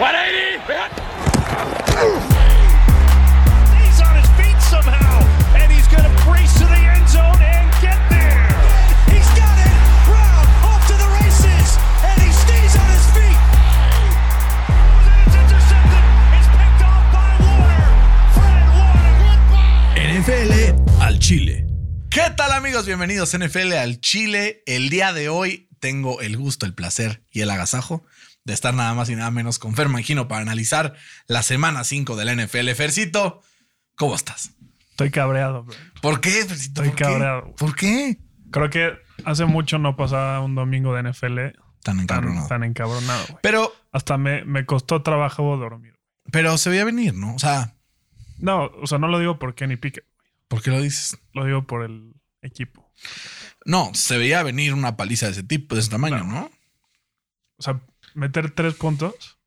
He's on his feet somehow, and he's going to brace to the end zone and get there. He's got it. Brown off to the races, and he stays on his feet. It's intercepted. It's picked off by Warner. Fred Warner. NFL al Chile. ¿Qué tal amigos? Bienvenidos a NFL al Chile. El día de hoy tengo el gusto, el placer y el agasajo de estar nada más y nada menos con Fer Mangino para analizar la semana 5 de la NFL. Fercito, ¿cómo estás? Estoy cabreado, bro. ¿Por qué, Fercito? Estoy ¿Por qué? cabreado. ¿Por qué? Creo que hace mucho no pasaba un domingo de NFL Tan encabronado. tan encabronado, güey. Pero, Hasta me, me costó trabajo dormir. pero se veía venir, ¿no? O sea, No, o sea, no lo digo por Kenny Pickett. ¿por qué lo dices? Lo digo por el equipo. No, se veía venir una paliza de ese tipo, de ese tamaño, ¿no? O sea, meter tres puntos,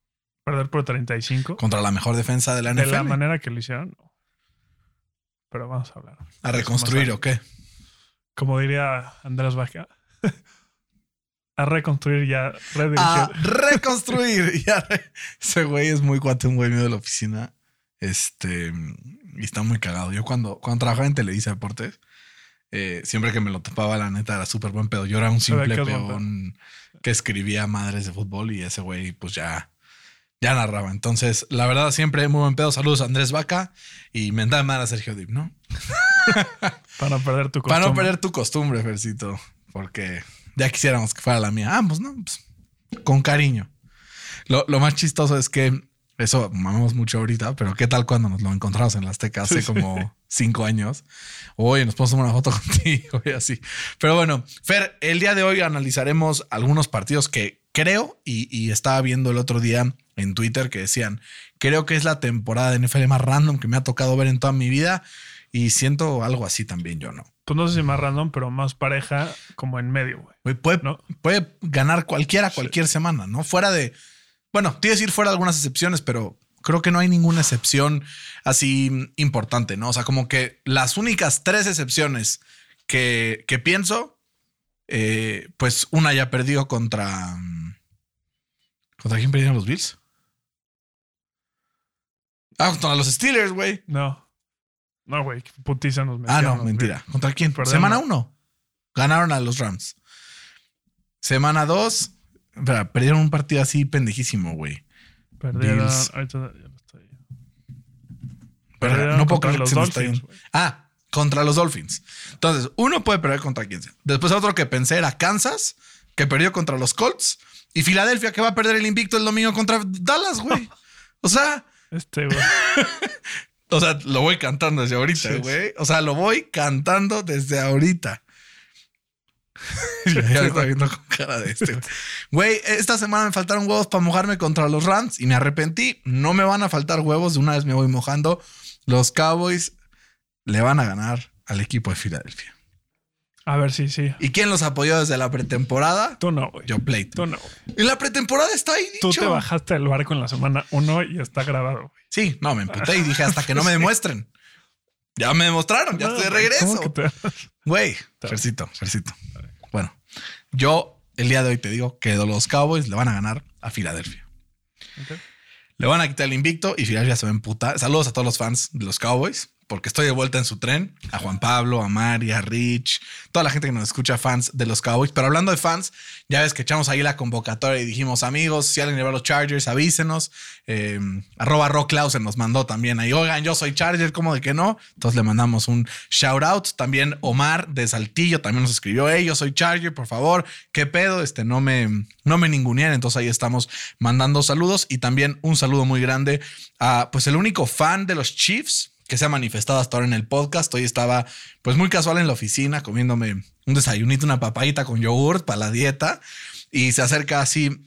perder por 35. Contra la mejor defensa de la de NFL. la manera que lo hicieron, no. Pero vamos a hablar. ¿A reconstruir o qué? Como diría Andrés Baja. a reconstruir ya. a redirigir. reconstruir. Re- Ese güey es muy cuate, un güey mío de la oficina. Este, y está muy cagado. Yo cuando, cuando trabajaba en Televisa Deportes, eh, siempre que me lo topaba, la neta era súper buen pedo. Yo era un simple peón que escribía madres de fútbol y ese güey, pues ya, ya narraba. Entonces, la verdad, siempre muy buen pedo. Saludos a Andrés Vaca y mentada madre a Sergio Dip, ¿no? para no perder tu Para no costumbre. perder tu costumbre, Fercito. Porque ya quisiéramos que fuera la mía. Ambos, ¿no? Pues, con cariño. Lo, lo más chistoso es que eso mamamos mucho ahorita, pero ¿qué tal cuando nos lo encontramos en la Azteca hace Sí, sí. como cinco años? Oye, nos ponemos una foto contigo y así. Pero bueno, Fer, el día de hoy analizaremos algunos partidos que creo y, y estaba viendo el otro día en Twitter que decían, creo que es la temporada de NFL más random que me ha tocado ver en toda mi vida y siento algo así también yo, ¿no? Pues no sé si más random, pero más pareja como en medio, güey. Puede, ¿No? puede ganar cualquiera cualquier semana, ¿no? Fuera de. Bueno, te iba a decir fuera de algunas excepciones, pero creo que no hay ninguna excepción así importante, ¿no? O sea, como que las únicas tres excepciones que, que pienso, eh, pues una ya perdió contra. mm, ¿Contra quién perdieron los Bills? Ah, contra los Steelers, güey. No. No, güey. qué Putiza nos Ah, no, mentira. ¿Contra quién? Perdemos. Semana uno. Ganaron a los Rams. Semana dos. Perdieron un partido así pendejísimo, güey. Perdieron. Ahorita ya lo estoy. Pero Perdieron no puedo creer que se me está yendo. Ah, contra los Dolphins. Entonces, uno puede perder contra quien sea. Después otro que pensé era Kansas, que perdió contra los Colts. Y Filadelfia, que va a perder el invicto el domingo contra Dallas, güey. O sea, Este, güey. O sea, lo voy cantando desde ahorita, Sí, güey. O sea, lo voy cantando desde ahorita. ya me está viendo con cara de este. güey. Güey, esta semana me faltaron huevos para mojarme contra los Rams y me arrepentí. No me van a faltar huevos. De una vez me voy mojando. Los Cowboys le van a ganar al equipo de Filadelfia. A ver, sí, sí. ¿Y quién los apoyó desde la pretemporada? Tú no, güey. Yo Plate. Tú no. Y la pretemporada está ahí Tú dicho. te bajaste del barco en la semana uno y está grabado, güey. Sí, no, me emputé y dije hasta que no me demuestren. Ya me demostraron, ya No, estoy de güey, ¿cómo regreso. que te- Güey, Fercito, Fercito. Bueno, yo el día de hoy te digo que los Cowboys le van a ganar a Filadelfia. Le van a quitar el invicto y Filadelfia se va a emputar. Saludos a todos los fans de los Cowboys, porque estoy de vuelta en su tren. A Juan Pablo, a Mari, a Rich, toda la gente que nos escucha, fans de los Cowboys. Pero hablando de fans, ya ves que echamos ahí la convocatoria y dijimos, amigos, si alguien le va a los Chargers, avísenos. Eh, arroba Rock nos mandó también ahí, oigan, yo soy Charger, ¿cómo de que no? Entonces le mandamos un shout out. También Omar de Saltillo también nos escribió, hey, yo soy Charger, por favor, ¿qué pedo? Este, no me, no me ninguneen. Entonces ahí estamos mandando saludos y también un saludo muy grande a, pues, el único fan de los Chiefs que se ha manifestado hasta ahora en el podcast. Hoy estaba, pues, muy casual en la oficina comiéndome un desayunito, una papadita con yogurt para la dieta y se acerca así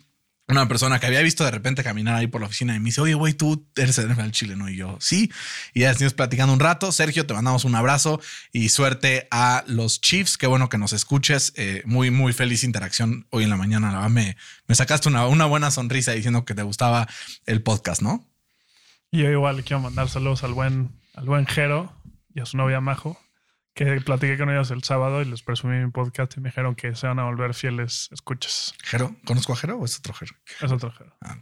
una persona que había visto de repente caminar ahí por la oficina y me dice, oye, güey, tú eres el NFL Chile, ¿no? Y yo, sí. Y ya estuvimos platicando un rato. Sergio, te mandamos un abrazo y suerte a los Chiefs. Qué bueno que nos escuches. Eh, muy, muy feliz interacción hoy en la mañana. Me, me sacaste una, una buena sonrisa diciendo que te gustaba el podcast, ¿no? Y yo igual quiero mandar saludos al buen, al buen Jero y a su novia Majo, que platiqué con ellos el sábado y les presumí mi podcast y me dijeron que se van a volver fieles escuchas. Jero, ¿conozco a Jero o es otro Jero? Es otro Jero. Ah.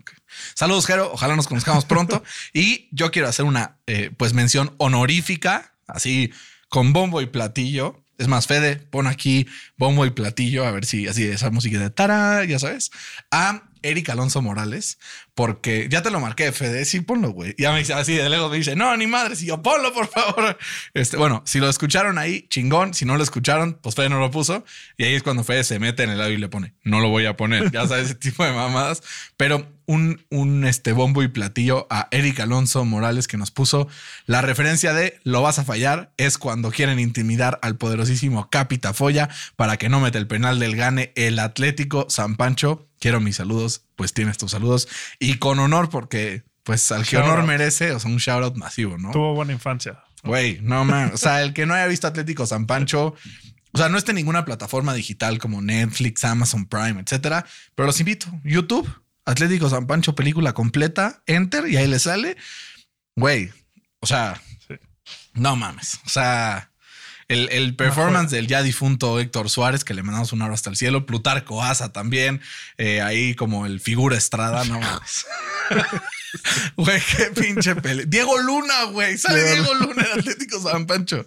Saludos, Jero. Ojalá nos conozcamos pronto. y yo quiero hacer una eh, pues mención honorífica, así con bombo y platillo. Es más, Fede, pon aquí bombo y platillo, a ver si así esa música de tara, ya sabes, a Eric Alonso Morales, porque ya te lo marqué, Fede, sí, ponlo, güey. Ya me dice así de lejos, me dice, no, ni madre, si yo ponlo, por favor. Este, bueno, si lo escucharon ahí, chingón. Si no lo escucharon, pues Fede no lo puso. Y ahí es cuando Fede se mete en el audio y le pone, no lo voy a poner. Ya sabes, ese tipo de mamadas. Pero un, un este bombo y platillo a Eric Alonso Morales que nos puso la referencia de lo vas a fallar es cuando quieren intimidar al poderosísimo Capita Folla para que no mete el penal del gane el Atlético San Pancho. Quiero mis saludos, pues tienes tus saludos y con honor porque pues al que honor merece, o sea, un shout out masivo, ¿no? Tuvo buena infancia. Güey, no man. O sea, el que no haya visto Atlético San Pancho, o sea, no está en ninguna plataforma digital como Netflix, Amazon Prime, etcétera. Pero los invito. YouTube, Atlético San Pancho, película completa, enter y ahí le sale. Güey, o sea, Sí. no mames. O sea, el, el performance del ya difunto Héctor Suárez, que le mandamos un abrazo hasta el cielo. Plutarco Asa también. eh, ahí como el figura Estrada, no. Güey, qué pinche pele. Diego Luna, güey. Sale Diego Luna en Atlético San Pancho.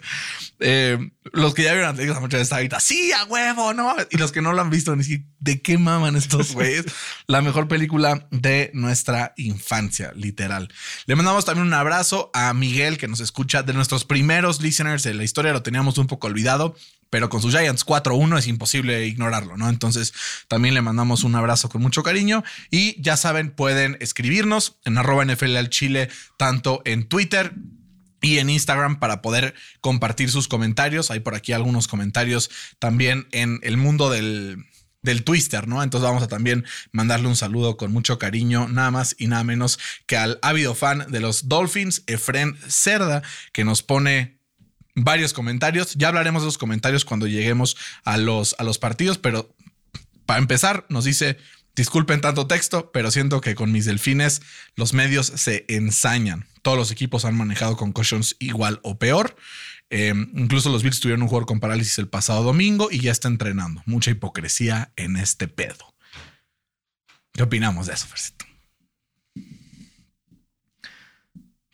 Eh, los que ya vieron Atlético San Pancho están ahorita, sí, a huevo, no. Y los que no lo han visto, ni siquiera, ¿de qué maman estos güeyes? La mejor película de nuestra infancia, literal. Le mandamos también un abrazo a Miguel, que nos escucha de nuestros primeros listeners de la historia. Lo teníamos un poco olvidado, pero con sus Giants 4-1 es imposible ignorarlo, ¿no? Entonces también le mandamos un abrazo con mucho cariño y ya saben, pueden escribirnos en arroba NFL Chile, tanto en Twitter y en Instagram para poder compartir sus comentarios. Hay por aquí algunos comentarios también en el mundo del, del Twister, ¿no? Entonces vamos a también mandarle un saludo con mucho cariño, nada más y nada menos que al ávido fan de los Dolphins, Efren Cerda, que nos pone varios comentarios. Ya hablaremos de los comentarios cuando lleguemos a los, a los partidos, pero para empezar nos dice, disculpen tanto texto, pero siento que con mis delfines los medios se ensañan. Todos los equipos han manejado concussions igual o peor. Eh, incluso los Bills tuvieron un jugador con parálisis el pasado domingo y ya está entrenando. Mucha hipocresía en este pedo. ¿Qué opinamos de eso, Fercito?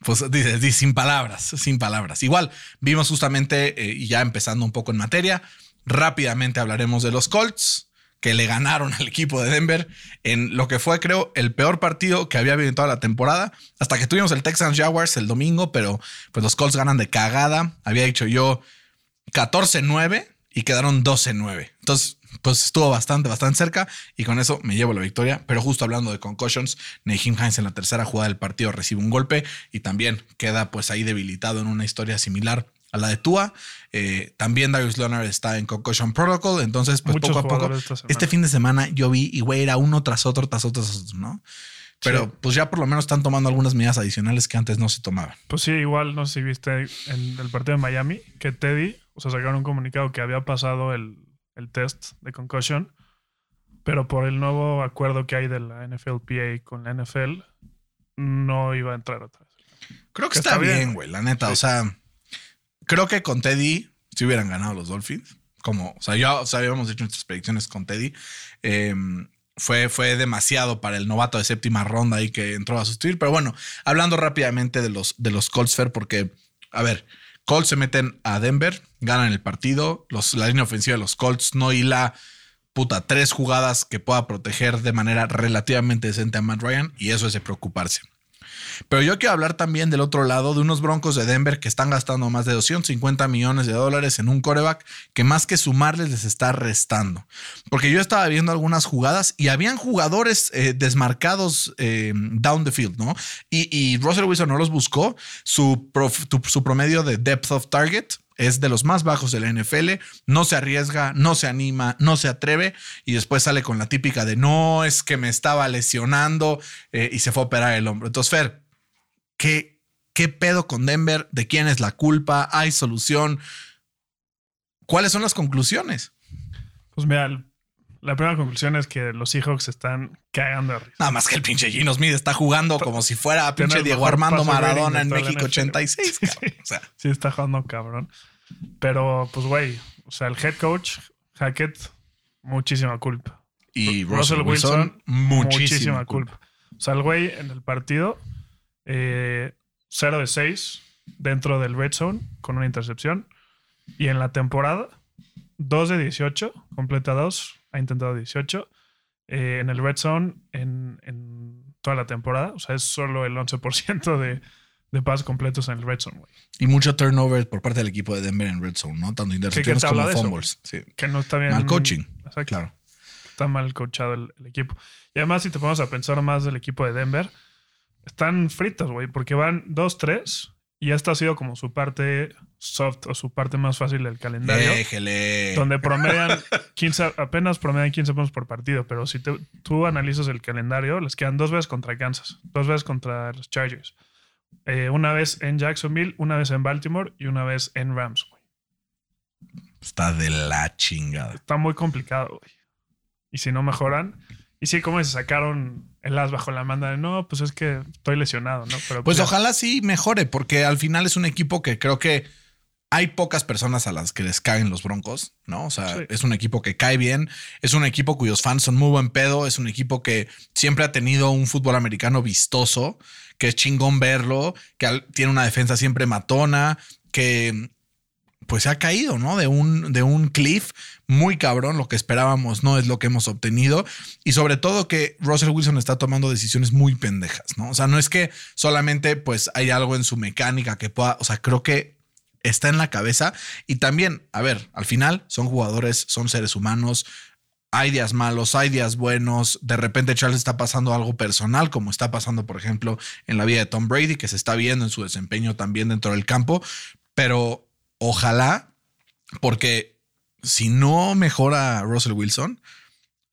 Pues dice, dice, sin palabras, sin palabras. Igual vimos justamente, eh, ya empezando un poco en materia, rápidamente hablaremos de los Colts que le ganaron al equipo de Denver en lo que fue, creo, el peor partido que había habido en toda la temporada, hasta que tuvimos el Texans Jaguars el domingo, pero pues los Colts ganan de cagada. Había dicho yo 14-9 y quedaron 12-9. Entonces, pues estuvo bastante, bastante cerca y con eso me llevo la victoria. Pero justo hablando de concussions, Nahim Hines en la tercera jugada del partido recibe un golpe y también queda pues ahí debilitado en una historia similar a la de Tua. Eh, también Darius Leonard está en concussion protocol. Entonces, pues Muchos poco a poco, este fin de semana yo vi y güey, era uno tras otro, tras otro, tras otro, ¿no? Pero Sí. pues ya por lo menos están tomando algunas medidas adicionales que antes no se tomaban. Pues sí, igual no sé si viste en el partido de Miami que Teddy, o sea, sacaron un comunicado que había pasado el, el test de concussion, pero por el nuevo acuerdo que hay de la NFLPA con la NFL, no iba a entrar otra vez. Creo que Que está, está bien, güey, la neta. O sea, creo que con Teddy si hubieran ganado los Dolphins. Como, o sea, ya o sea, habíamos hecho nuestras predicciones con Teddy. Eh, fue, fue demasiado para el novato de séptima ronda ahí que entró a sustituir. Pero bueno, hablando rápidamente de los, de los Colts Fair, porque, a ver, Colts se meten a Denver, ganan el partido. Los, la línea ofensiva de los Colts no hila puta tres jugadas que pueda proteger de manera relativamente decente a Matt Ryan y eso es de preocuparse. Pero yo quiero hablar también del otro lado de unos Broncos de Denver que están gastando más de 250 millones de dólares en un coreback que más que sumarles les está restando. Porque yo estaba viendo algunas jugadas y habían jugadores eh, desmarcados eh, down the field, ¿no? Y, Russell Wilson no los buscó. Su, prof- su promedio de depth of target es de los más bajos de la NFL, no se arriesga, no se anima, no se atreve y después sale con la típica de no, es que me estaba lesionando eh, y se fue a operar el hombro. Entonces, Fer, ¿qué, ¿qué pedo con Denver? ¿De quién es la culpa? ¿Hay solución? ¿Cuáles son las conclusiones? Pues mira, la primera conclusión es que los Seahawks están cagando de risa. Nada más que el pinche Gino Smith está jugando como si fuera pinche Diego Armando Maradona en México NFL. 86. cabrón. O sea, Sí, está jugando cabrón. Pero, pues, güey, o sea, el head coach, Hackett, muchísima culpa. Y Russell Russell Wilson, Wilson, muchísima, Muchísima culpa. culpa. O sea, el güey en el partido, eh, 0 de 6 dentro del red zone con una intercepción. Y en la temporada, 2 de 18, completa 2, ha intentado 18. eh, en el red zone en, en toda la temporada. O sea, es solo el 11% de, de pases completos en el red zone, güey. Y mucho turnover por parte del equipo de Denver en Red Zone, ¿no? Tanto intercepciones como fumbles. Sí. Que no está bien. Mal coaching. Exacto. Claro. está mal coachado el, el equipo. Y además, si te ponemos a pensar más del equipo de Denver, están fritos, güey, porque van 2-3 y esta ha sido como su parte soft o su parte más fácil del calendario. Déjele. Donde promedian 15, apenas promedian 15 puntos por partido, pero si te- tú analizas el calendario, les quedan dos veces contra Kansas, dos veces contra los Chargers, Eh, una vez en Jacksonville, una vez en Baltimore y una vez en Rams, güey. Está de la chingada. Está muy complicado, güey. Y si no mejoran. Y sí, como se sacaron el as bajo la manda de no, pues es que estoy lesionado, ¿no? Pero Pues ojalá sí mejore, porque al final es un equipo que creo que hay pocas personas a las que les caen los broncos, ¿no? O sea, Sí. es un equipo que cae bien, es un equipo cuyos fans son muy buen pedo, es un equipo que siempre ha tenido un fútbol americano vistoso, que es chingón verlo, que tiene una defensa siempre matona, que pues se ha caído, ¿no? De un, de un cliff muy cabrón, lo que esperábamos no es lo que hemos obtenido y sobre todo que Russell Wilson está tomando decisiones muy pendejas, ¿no? O sea, no es que solamente pues hay algo en su mecánica que pueda, o sea, creo que está en la cabeza y también, a ver, al final son jugadores, son seres humanos, hay días malos, hay días buenos. De repente Charles está pasando algo personal, como está pasando, por ejemplo, en la vida de Tom Brady, que se está viendo en su desempeño también dentro del campo. Pero ojalá, porque si no mejora Russell Wilson,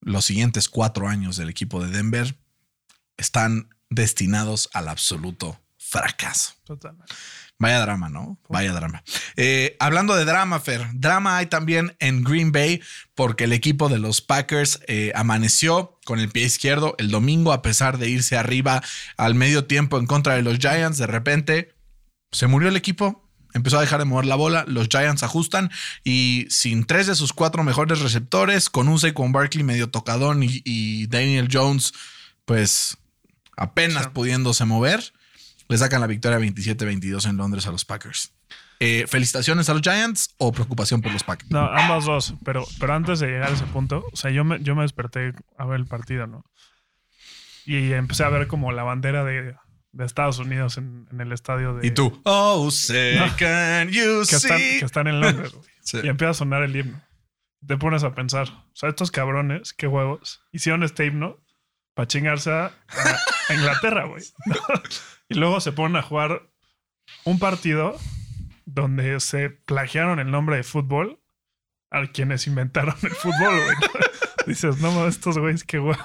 los siguientes cuatro años del equipo de Denver están destinados al absoluto fracaso. Totalmente. Vaya drama, ¿no? Vaya drama. Eh, hablando de drama, Fer, drama hay también en Green Bay porque el equipo de los Packers eh, amaneció con el pie izquierdo el domingo a pesar de irse arriba al medio tiempo en contra de los Giants. De repente se murió el equipo. Empezó a dejar de mover la bola, los Giants ajustan y sin tres de sus cuatro mejores receptores, con un con Barkley medio tocadón y, y Daniel Jones, pues apenas Sí. pudiéndose mover, le sacan la victoria 27-22 en Londres a los Packers. Eh, ¿Felicitaciones a los Giants o preocupación por los Packers? No, ambas dos. Pero, pero antes de llegar a ese punto, o sea, yo me, yo me desperté a ver el partido, ¿no? Y empecé a ver como la bandera de, de Estados Unidos en, en el estadio de. Y tú, oh, say, No. can you Que están, see? que están en Londres, güey. Sí. Y empieza a sonar el himno. Te pones a pensar, o sea, estos cabrones, qué huevos, hicieron este himno para chingarse a, a Inglaterra, güey. y luego se ponen a jugar un partido donde se plagiaron el nombre de fútbol a quienes inventaron el fútbol, güey. Dices, no, mames, estos güeyes, qué huevos.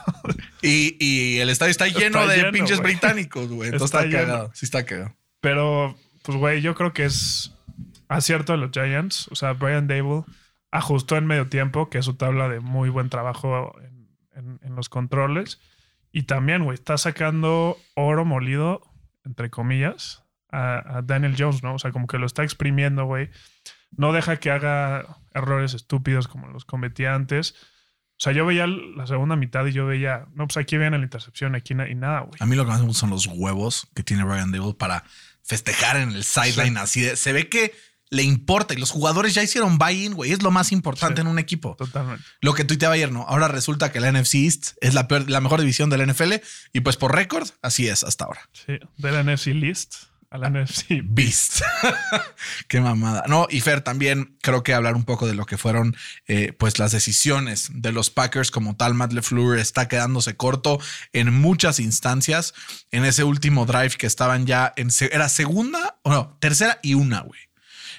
Y, y el estadio está lleno de lleno, pinches güey. británicos, güey. Entonces Está cagado. Sí está cagado. Pero, pues, güey, yo creo que es acierto de los Giants. O sea, Brian Dable ajustó en medio tiempo, que eso te habla de muy buen trabajo en, en- en los controles. Y también, güey, está sacando oro molido, entre comillas, a, a Daniel Jones, ¿no? O sea, como que lo está exprimiendo, güey. No deja que haga errores estúpidos como los cometía antes. O sea, yo veía la segunda mitad y yo veía, no, pues aquí viene la intercepción, aquí na- y nada, güey. A mí lo que más me gustan son los huevos que tiene Brian Dable para festejar en el sideline así. de- se ve que le importa y los jugadores ya hicieron buy-in, güey. Es lo más importante Sí. en un equipo. Totalmente. Lo que tuiteaba ayer, ¿no? Ahora resulta que la NFC East es la, peor- la mejor división de la NFL y pues por récord, así es hasta ahora. Sí, de la NFC List a la NFC Beast. Qué mamada. No, y Fer, también creo que hablar un poco de lo que fueron eh, pues las decisiones de los Packers como tal. Matt LeFleur está quedándose corto en muchas instancias. En ese último drive que estaban ya en... ¿Era segunda? O no, tercera y una, güey.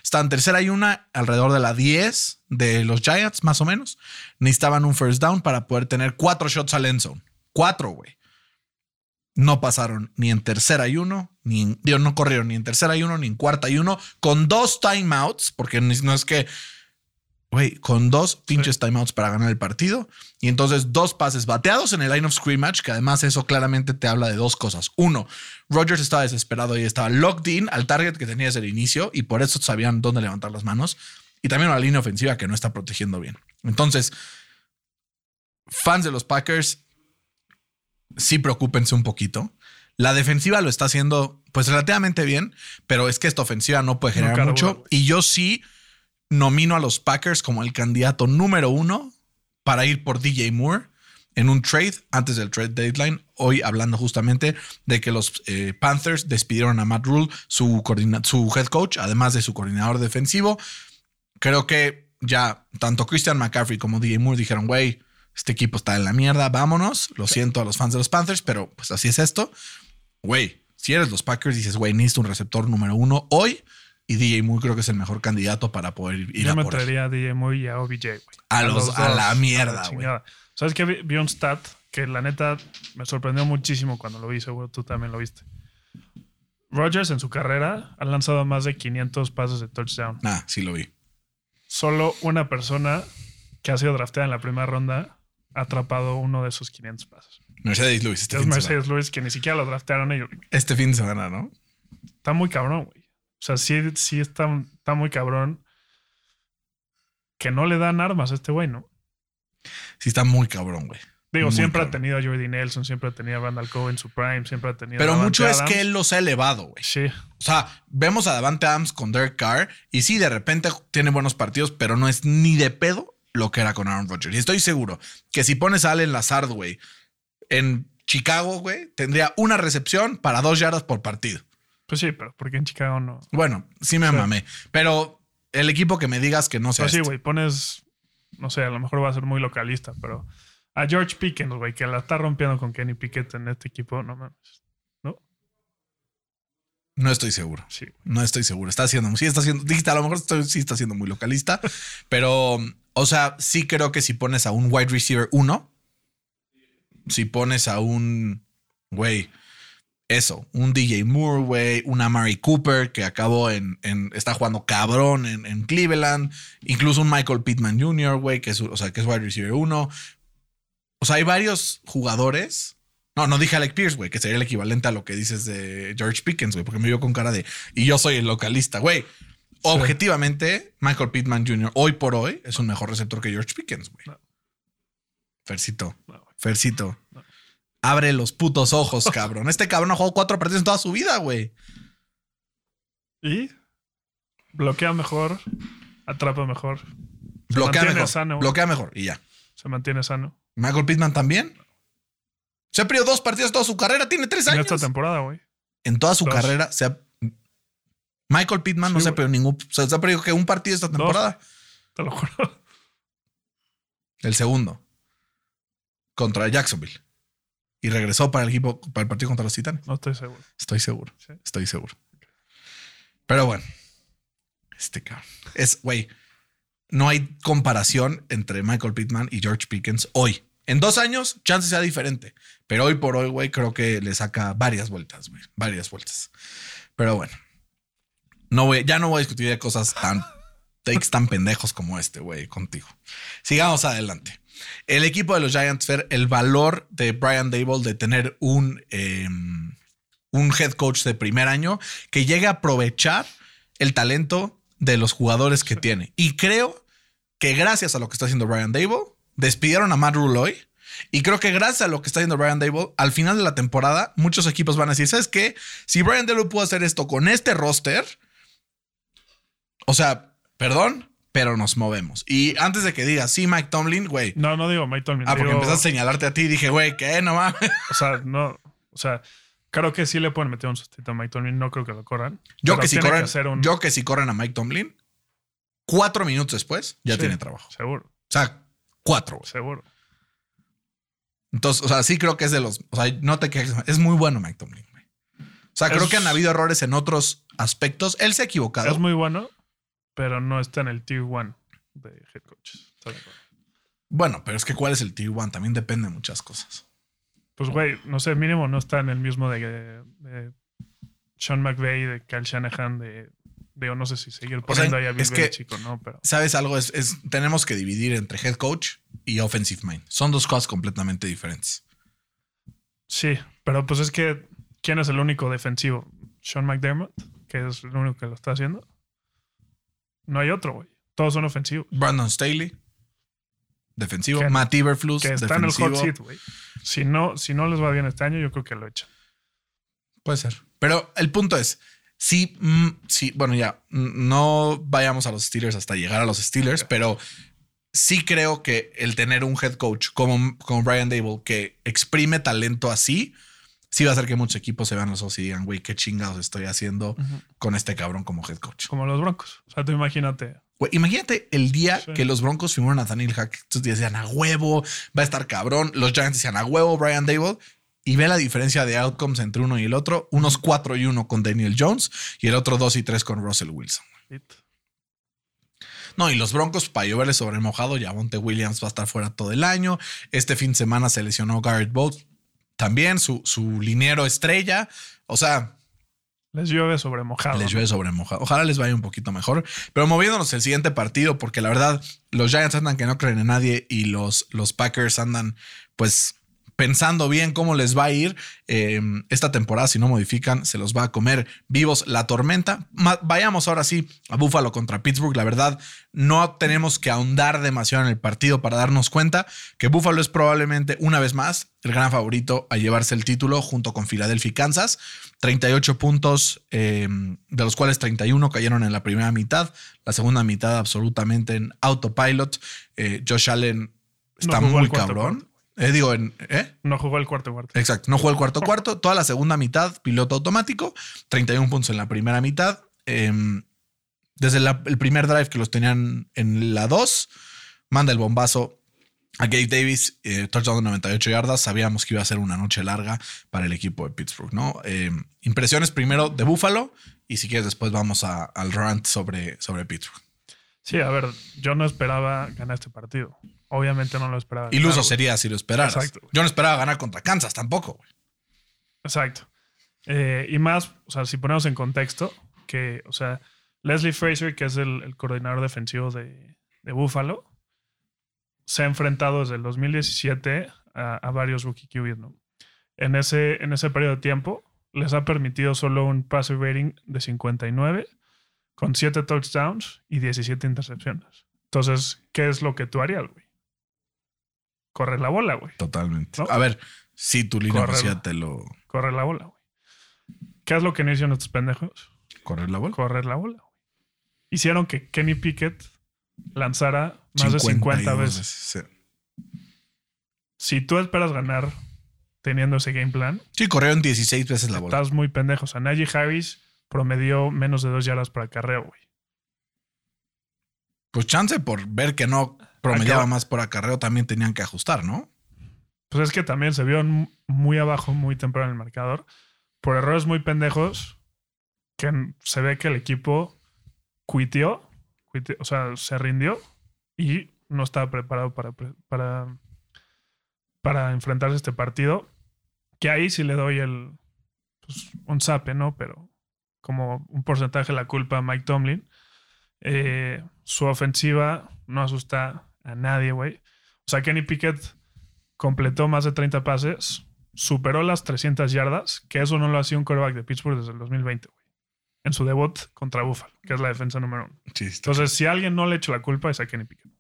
Estaban tercera y una alrededor de la 10 de los Giants, más o menos. Necesitaban un first down para poder tener cuatro shots al end zone. Cuatro, güey no pasaron ni en tercera y uno, ni en, no corrieron ni en tercera y uno, ni en cuarta y uno, con dos timeouts, porque no es que güey, con dos pinches timeouts para ganar el partido. Y entonces dos pases bateados en el line of scrimmage, que además eso claramente te habla de dos cosas. Uno, Rogers estaba desesperado y estaba locked in al target que tenía desde el inicio y por eso sabían dónde levantar las manos. Y también una línea ofensiva que no está protegiendo bien. Entonces, fans de los Packers, sí preocúpense un poquito. La defensiva lo está haciendo pues relativamente bien, pero es que esta ofensiva no puede generar mucho. Y yo sí nomino a los Packers como el candidato número uno para ir por DJ Moore en un trade antes del trade deadline. Hoy hablando justamente de que los eh, Panthers despidieron a Matt Rule, su, su head coach, además de su coordinador defensivo. Creo que ya tanto Christian McCaffrey como DJ Moore dijeron, güey, este equipo está en la mierda, vámonos. Lo siento a los fans de los Panthers, pero pues así es esto. Güey, si eres los Packers, dices, güey, necesito un receptor número uno hoy. Y DJ Moore creo que es el mejor candidato para poder ir Yo a me por él. traería a DJ Moore y a OBJ, güey. A los- a la mierda, güey. ¿Sabes qué? Vi, un stat que la neta me sorprendió muchísimo cuando lo vi, seguro tú también lo viste. Rodgers en su carrera ha lanzado más de 500 pases de touchdown. Ah, sí lo vi. Solo una persona que ha sido drafteada en la primera ronda ha atrapado uno de esos 500 pases. Mercedes Lewis este es. Mercedes Lewis, que ni siquiera lo draftearon ellos. Este fin de semana, ¿no? Está muy cabrón, güey. O sea, sí, sí está, está muy cabrón que no le dan armas a este güey, ¿no? Sí está muy cabrón, güey. Digo, Muy siempre cabrón. ha tenido a Jordi Nelson, siempre ha tenido a Randall Coe en su prime, siempre ha tenido Pero a mucho es que él los ha elevado, güey. Sí, O sea, vemos a Davante Adams con Derek Carr y sí, de repente tiene buenos partidos, pero no es ni de pedo lo que era con Aaron Rodgers. Y estoy seguro que si pones a Allen Lazard, güey, en Chicago, güey, tendría una recepción para dos yardas por partido. Pues sí, pero porque en Chicago no. Bueno, sí me mamé, pero el equipo que me digas que no sea Pues sí, este. güey, pones, no sé, a lo mejor va a ser muy localista, pero a George Pickens, güey, que la está rompiendo con Kenny Pickett en este equipo, no mames. ¿No? No estoy seguro. Sí. No estoy seguro. Está haciendo, sí está haciendo, dijiste, a lo mejor estoy- sí está siendo muy localista, pero, o sea, sí creo que si pones a un wide receiver 1, si pones a un, güey, eso, un DJ Moore, güey, un Amari Cooper que acabó en, en- está jugando cabrón en, en Cleveland, incluso un Michael Pittman Jr., güey, que es, o sea, que es wide receiver 1. O sea, hay varios jugadores. No, no dije Alec Pierce, güey, que sería el equivalente a lo que dices de George Pickens, güey, porque me vio con cara de y yo soy el localista, güey. Objetivamente, Michael Pittman Jr. hoy por hoy es un mejor receptor que George Pickens, güey. No. Fercito, No. Fercito. Abre los putos ojos, cabrón. Este cabrón ha jugado cuatro partidos en toda su vida, güey. Y bloquea mejor, atrapa mejor, Se Bloquea mejor. sano. bloquea mejor y ya. se mantiene sano. Michael Pittman también. Se ha perdido dos partidos toda su carrera, tiene tres En años. esta temporada, güey. En toda su Dos. carrera se ha. Michael Pittman no se ha perdido ningún. se ha perdido que un partido esta Dos. temporada. Te lo juro. El segundo. Contra Jacksonville. Y regresó para el equipo, para el partido contra los Titanes. No estoy seguro. Estoy seguro. Sí. Estoy seguro. Pero bueno. Este cabrón. Es, güey. No hay comparación entre Michael Pittman y George Pickens hoy. En dos años, chance sea diferente. Pero hoy por hoy, güey, creo que le saca varias vueltas, güey. Varias vueltas. Pero bueno. No voy, ya no voy a discutir de cosas tan takes tan pendejos como este, güey, contigo. Sigamos adelante. El equipo de los Giants, Fer, el valor de Brian Dable de tener un, eh, un head coach de primer año que llegue a aprovechar el talento de los jugadores que tiene. Y creo que gracias a lo que está haciendo Brian Dable, despidieron a Matt Rule. Y creo que gracias a lo que está haciendo Brian Dable, al final de la temporada, muchos equipos van a decir, ¿sabes qué? Si Brian Dable pudo hacer esto con este roster, o sea, perdón, pero nos movemos. Y antes de que digas, sí, Mike Tomlin, güey. No, no digo Mike Tomlin. Ah, porque empezaste a señalarte a ti y dije, güey, ¿qué? No mames. O sea, no. O sea, creo que sí le pueden meter un sustito a Mike Tomlin. No creo que lo corran. Yo que, si corren, un- yo que si corren a Mike Tomlin, cuatro minutos después ya Sí, tiene trabajo. Seguro, O sea, cuatro. güey. seguro. Entonces, o sea, sí creo que es de los. O sea, no te quejes. Es muy bueno Mike Tomlin. güey. O sea, creo que han habido errores en otros aspectos. Él se ha equivocado. Es muy bueno, pero no está en el tier one de head coaches. Bueno, pero es que cuál es el tier one también depende de muchas cosas. Pues, güey, no sé, mínimo no está en el mismo de, de Sean McVay, de Kyle Shanahan, de no sé si seguir sea, poniendo ahí a Bill es que- Belichick o no, pero. ¿Sabes algo? Es, es- tenemos que dividir entre head coach y offensive mind. Son dos cosas completamente diferentes. Sí, pero pues es que. ¿Quién es el único defensivo? Sean McDermott, que es el único que lo está haciendo. No hay otro, güey. Todos son ofensivos. Brandon Staley, defensivo. Que- Matt Iberflus, Que está en el hot seat, güey. Si no, si no les va bien este año, yo creo que lo echan. Puede ser. Pero el punto es, sí, mm, sí, bueno, ya, mm, no vayamos a los Steelers hasta llegar a los Steelers, pero sí creo que el tener un head coach como, como Brian Dable que exprime talento así, sí va a hacer que muchos equipos se vean los ojos y digan, güey, qué chingados estoy haciendo con este cabrón como head coach. Como los Broncos. O sea, tú imagínate. Güey, imagínate el día Sí. que los Broncos firmaron a Hackett. Estos días decían a huevo, va a estar cabrón. Los Giants decían a huevo, Brian Dable. Y ve la diferencia de outcomes entre uno y el otro. Unos 4 y 1 con Daniel Jones y el otro 2 y 3 con Russell Wilson. No, y los Broncos, para lloverle sobre el mojado, ya Monte Williams va a estar fuera todo el año. Este fin de semana se lesionó Garrett Bowles. También su, su liniero estrella. O sea, Les llueve sobre mojado. les llueve sobre mojado. Ojalá les vaya un poquito mejor. Pero moviéndonos el siguiente partido, porque la verdad, los Giants andan que no creen en nadie y los, los Packers andan, pues, pensando bien cómo les va a ir eh, esta temporada. Si no modifican, se los va a comer vivos la tormenta. Ma- vayamos ahora sí a Buffalo contra Pittsburgh. La verdad, no tenemos que ahondar demasiado en el partido para darnos cuenta que Buffalo es probablemente una vez más el gran favorito a llevarse el título junto con Philadelphia y Kansas. 38 puntos, eh, de los cuales 31 cayeron en la primera mitad. La segunda mitad absolutamente en autopilot. Eh, Josh Allen está muy cuarto cabrón. Eh, digo, en, ¿eh? No jugó el cuarto cuarto. Exacto, no jugó el cuarto cuarto, toda la segunda mitad, piloto automático, 31 puntos en la primera mitad. Em, desde la- el primer drive que los tenían en la 2, manda el bombazo a Gabe Davis, eh, touchdown de 98 yardas. Sabíamos que iba a ser una noche larga para el equipo de Pittsburgh, ¿no? Em, impresiones primero de Buffalo y si quieres después vamos a- al rant sobre, sobre Pittsburgh. Sí, a ver, yo no esperaba ganar este partido. Obviamente no lo esperaba. Iluso ganar, güey. sería si lo esperaras. Exacto. Yo no esperaba ganar contra Kansas tampoco. güey. Exacto. Eh, y más, o sea, si ponemos en contexto que, o sea, Leslie Fraser, que es el, el coordinador defensivo de, de Buffalo, se ha enfrentado desde el 2017 a, a varios rookie QBs, ¿no? En ese, en ese periodo de tiempo les ha permitido solo un passer rating de 59 con 7 touchdowns y 17 intercepciones. Entonces, ¿qué es lo que tú harías, güey? Correr la bola, güey. Totalmente. ¿No? A ver, si tu línea ofensiva te lo. Correr la bola, güey. ¿Qué es lo que no hicieron estos pendejos? ¿Correr la bola? correr la bola. güey. Hicieron que Kenny Pickett lanzara más de 50 52 veces. Sí. Si tú esperas ganar teniendo ese game plan, Sí, corrieron 16 veces la bola. estás muy pendejo. O sea, Najee Harris promedió menos de dos yardas por acarreo, güey. Pues chance por ver que no promediaba más por acarreo, también tenían que ajustar, ¿no? Pues es que también se vio muy abajo, muy temprano en el marcador. Por errores muy pendejos, que se ve que el equipo cuiteó, cuiteó, o sea, se rindió y no estaba preparado para, para, para enfrentarse a este partido. Que ahí sí le doy el pues, un zape, ¿no? Pero como un porcentaje de la culpa a Mike Tomlin. Eh, su ofensiva no asusta a nadie, güey. O sea, Kenny Pickett completó más de 30 pases, superó las 300 yardas, que eso no lo hacía un quarterback de Pittsburgh desde el 2020, güey. En su debut contra Buffalo, que es la defensa número uno. Sí, Entonces, si a alguien no le echo la culpa, es a Kenny Pickett.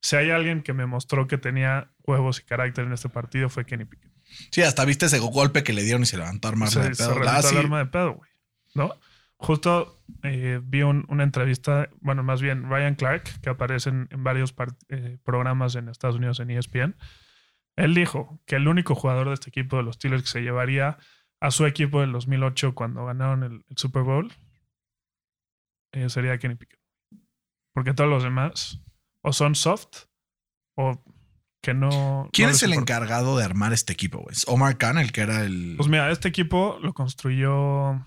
Si hay alguien que me mostró que tenía huevos y carácter en este partido, fue Kenny Pickett. sí, hasta viste ese golpe que le dieron y se levantó a armar Se, de se pedo. reventó Ah, sí. el arma de pedo, güey. ¿No? Justo eh, vi un- una entrevista, bueno, más bien Ryan Clark, que aparece en, en varios eh, programas en Estados Unidos en ESPN. Él dijo que el único jugador de este equipo de los Steelers que se llevaría a su equipo del 2008 cuando ganaron el, el Super Bowl eh, sería Kenny Pickett. Porque todos los demás o son soft o que no. ¿Quién no es el importa. encargado de armar este equipo? ¿Es Omar Khan, el que era el. Pues mira, este equipo lo construyó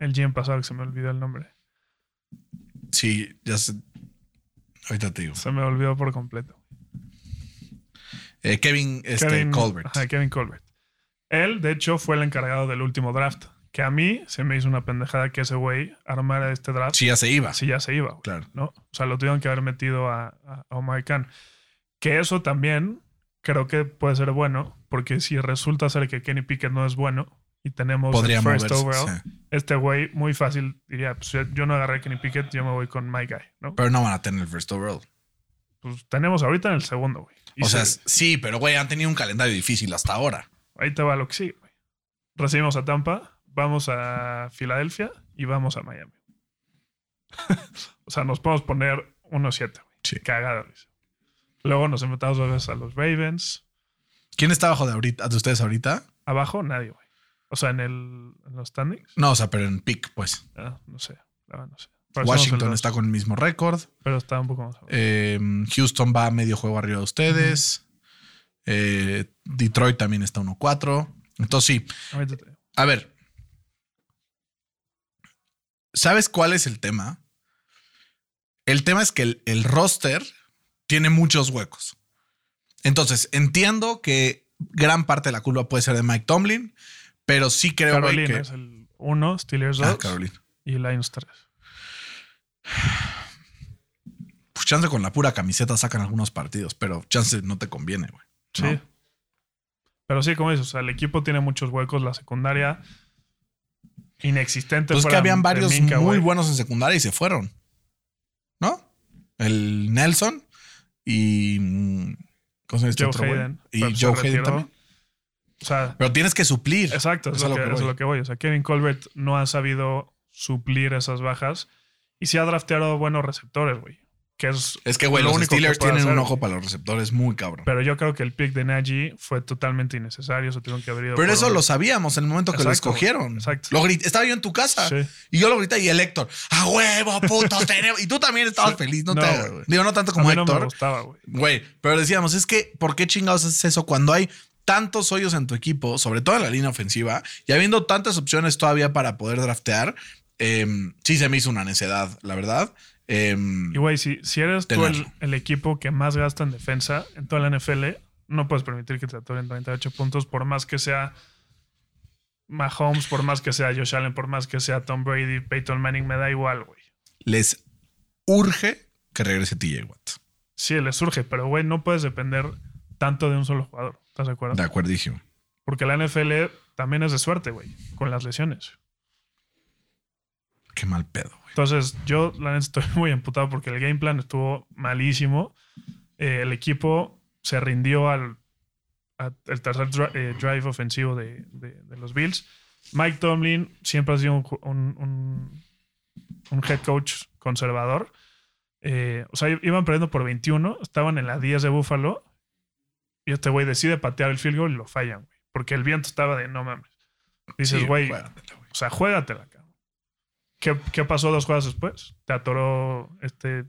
el GM pasado, que se me olvidó el nombre. sí, ya sé. Ahorita te digo. Se me olvidó por completo. Eh, Kevin, este, Kevin Colbert. Ajá, Kevin Colbert. Él, de hecho, fue el encargado del último draft, Que a mí se me hizo una pendejada que ese güey armara este draft. Sí, ya se iba. Así ya se iba, güey, Claro. ¿no? O sea, lo tuvieron que haber metido a, a- a Omar Khan. Que eso también creo que puede ser bueno, porque si resulta ser que Kenny Pickett no es bueno y tenemos Podría el first moverse. overall, sí. este güey muy fácil diría, pues yo no agarré a Kenny Pickett, yo me voy con my guy, ¿no? Pero no van a tener el first overall. Pues tenemos ahorita en el segundo, güey. O sea, se- sí, pero güey, han tenido un calendario difícil hasta ahora. ahí te va lo que sigue, güey. Recibimos a Tampa, vamos a Filadelfia y vamos a Miami. o sea, nos podemos poner 1-7, güey. Sí. Cagada, güey. Luego nos enfrentamos a los Ravens. ¿Quién está abajo de ahorita, de ustedes ahorita? Abajo, nadie, güey. O sea, en, el, en los standings, No, o sea, pero en pick, pues. ah, no sé. no sé. Washington está con el mismo récord. Pero está un poco más abajo. Eh, Houston va medio juego arriba de ustedes. Eh, Detroit también está 1-4. Entonces, sí. A ver. ¿Sabes cuál es el tema? El tema es que el, el roster tiene muchos huecos. Entonces, entiendo que gran parte de la culpa puede ser de Mike Tomlin, pero sí creo Carolina que. es el 1, Steelers 2 Ah, y Lions 3. Pues chance con la pura camiseta sacan algunos partidos, pero chance no te conviene, güey. Sí. ¿no? Pero sí, como dices, o sea, el equipo tiene muchos huecos. La secundaria inexistente. Pues es que habían varios Minka, muy güey. buenos en secundaria y se fueron. ¿No? El Nelson y. mm, ¿Cómo se llama este Joe otro güey? Y Joe Hayden también. O sea, Pero tienes que suplir. exacto, es, Eso lo es que, a que es a voy. lo que voy. O sea, Kevin Colbert no ha sabido suplir esas bajas y sí ha drafteado buenos receptores, güey. Que es, Es que, güey, lo los Steelers tienen un hacer, ojo güey. para los receptores muy cabrón. Pero, Pero yo creo que el pick de Najee fue totalmente innecesario. Se tuvieron que haber ido por eso un- lo sabíamos en el momento que lo Exacto, escogieron. exacto. Lo grit- Estaba yo en tu casa Sí. y yo lo grité y el Héctor, ¡a huevo, putos! tenemos-". Y tú también estabas Sí. feliz. No, No, te, güey. digo, no tanto A como mí no me Héctor. gustaba, güey. Güey, pero decíamos, es que, ¿por qué chingados haces eso cuando hay tantos hoyos en tu equipo, sobre todo en la línea ofensiva, y habiendo tantas opciones todavía para poder draftear? em, sí se me hizo una necedad, la verdad. Em, Y güey, si, si eres tú el, equipo que más gasta en defensa en toda la NFL, no puedes permitir que te atoren 38 puntos, por más que sea Mahomes, por más que sea Josh Allen, por más que sea Tom Brady, Peyton Manning, me da igual, güey. les urge que regrese TJ Watt. Sí, le surge, pero güey, no puedes depender tanto de un solo jugador. ¿Estás de acuerdo? De acuerdísimo. Porque la NFL también es de suerte, güey, con las lesiones. Qué mal pedo, güey. Entonces, yo la neta estoy muy emputado porque el game plan estuvo malísimo. Eh, el equipo se rindió al, a- el tercer dri- eh, drive ofensivo de, de- de los Bills. Mike Tomlin siempre ha sido un, ju- un- un- un head coach conservador. Eh, o sea, iban perdiendo por 21, estaban en la 10 de Buffalo y este güey decide patear el field goal y lo fallan, güey. Porque el viento estaba de no mames. Dices, Sí, güey, juégatela, güey. o sea, juégatela, cabrón. ¿Qué, qué pasó dos jugadas después? Te atoró este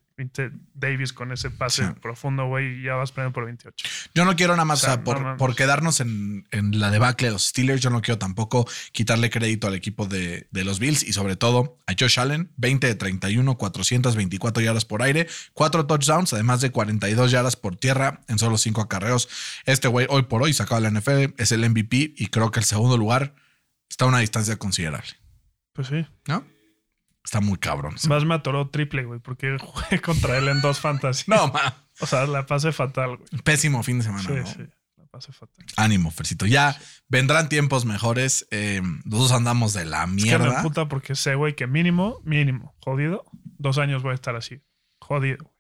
Davis con ese pase Sí. profundo, güey, y ya vas perdiendo por 28. Yo no quiero nada más, O sea, por, no mames. por quedarnos en, en la debacle de los Steelers, yo no quiero tampoco quitarle crédito al equipo de, de los Bills y sobre todo a Josh Allen, 20 de 31, 424 yardas por aire, 4 touchdowns, además de 42 yardas por tierra en solo 5 acarreos. Este güey hoy por hoy sacado la NFL, es el MVP y creo que el segundo lugar está a una distancia considerable, Pues sí. ¿no? Está muy cabrón. Más me atoró triple, güey, porque jugué contra él en dos fantasy. No, ma. O sea, la pasé fatal, güey. Pésimo fin de semana. Sí, ¿no? sí. La pasé fatal. Ánimo, Fercito. Ya vendrán tiempos mejores. Eh, los dos andamos de la Es que me mierda. puta porque sé, güey, que mínimo, mínimo, jodido, dos años voy a estar así. Jodido.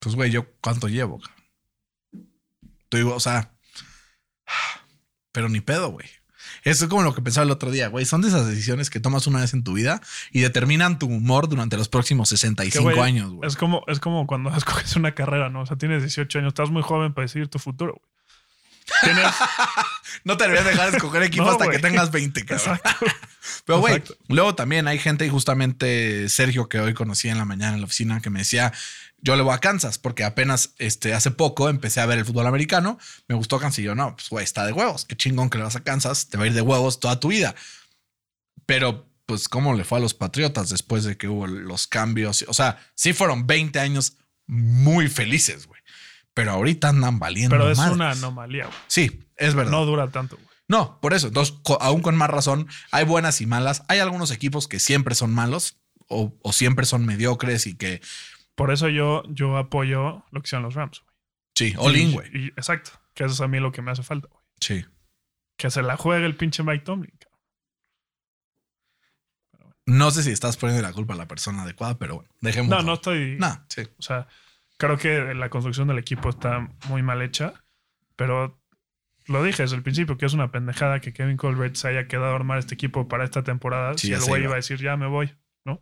Pues, güey, ¿yo cuánto llevo? Te digo, o sea, pero ni pedo, güey. Eso es como lo que pensaba el otro día, güey. Son de esas decisiones que tomas una vez en tu vida y determinan tu humor durante los próximos Que, 65 güey, años, güey. Es como, es como cuando escoges una carrera, ¿no? O sea, tienes 18 años, estás muy joven para decidir tu futuro, güey. Tienes. No te deberías dejar de escoger equipo No, hasta que tengas 20, cabrón. Exacto. Pero, güey, luego también hay gente, y justamente Sergio, que hoy conocí en la mañana en la oficina, que me decía: Yo le voy a Kansas, porque apenas este, hace poco empecé a ver el fútbol americano. Me gustó Kansas y yo, no, pues, güey, está de huevos. Qué chingón que le vas a Kansas, te va a ir de huevos toda tu vida. Pero, pues, ¿cómo le fue a los Patriotas después de que hubo los cambios? O sea, sí fueron 20 años muy felices, güey. Pero ahorita andan valiendo. Pero es madres. una anomalía, güey. Sí, es verdad. No dura tanto, güey. No, por eso. Entonces, aún con más razón, hay buenas y malas. Hay algunos equipos que siempre son malos o, o siempre son mediocres y que, Por eso yo, yo apoyo lo que hicieron los Rams. güey. sí, all in, güey. Exacto. Que eso es a mí lo que me hace falta, güey. Sí. Que se la juegue el pinche Mike Tomlin. cabrón. No sé si estás poniendo la culpa a la persona adecuada, pero bueno, dejemos. No, no estoy. No, sí. O sea, creo que la construcción del equipo está muy mal hecha, pero lo dije desde el principio que es una pendejada que Kevin Colbert se haya quedado a armar este equipo para esta temporada. Sí, si el güey iba. iba a decir, ya me voy, ¿no?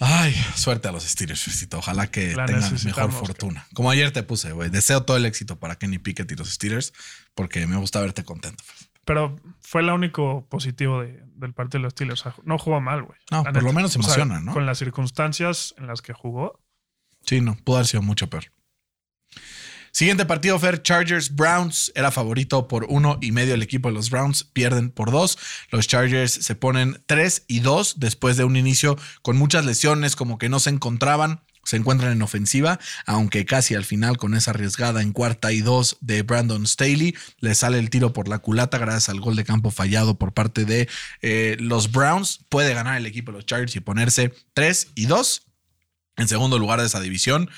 Ay, suerte a los Steelers, Festito. Ojalá que La tengan mejor fortuna. Como ayer te puse, güey. Deseo todo el éxito para Kenny Pickett y los Steelers porque me gusta verte contento. Pero fue lo único positivo de- del partido de los Steelers. O sea, no jugó mal, güey. No, por lo menos se O sea, emociona, ¿no? Con las circunstancias en las que jugó. Sí, no, pudo haber sido mucho peor. Siguiente partido, Fer, Chargers, Browns. Era favorito por uno y medio el equipo de los Browns. Pierden por dos. Los Chargers se ponen tres y dos después de un inicio con muchas lesiones, como que no se encontraban. Se encuentran en ofensiva, aunque casi al final con esa arriesgada en cuarta y dos de Brandon Staley, le sale el tiro por la culata gracias al gol de campo fallado por parte de eh, los Browns. Puede ganar el equipo de los Chargers y ponerse 3 y 2 en segundo lugar de esa división,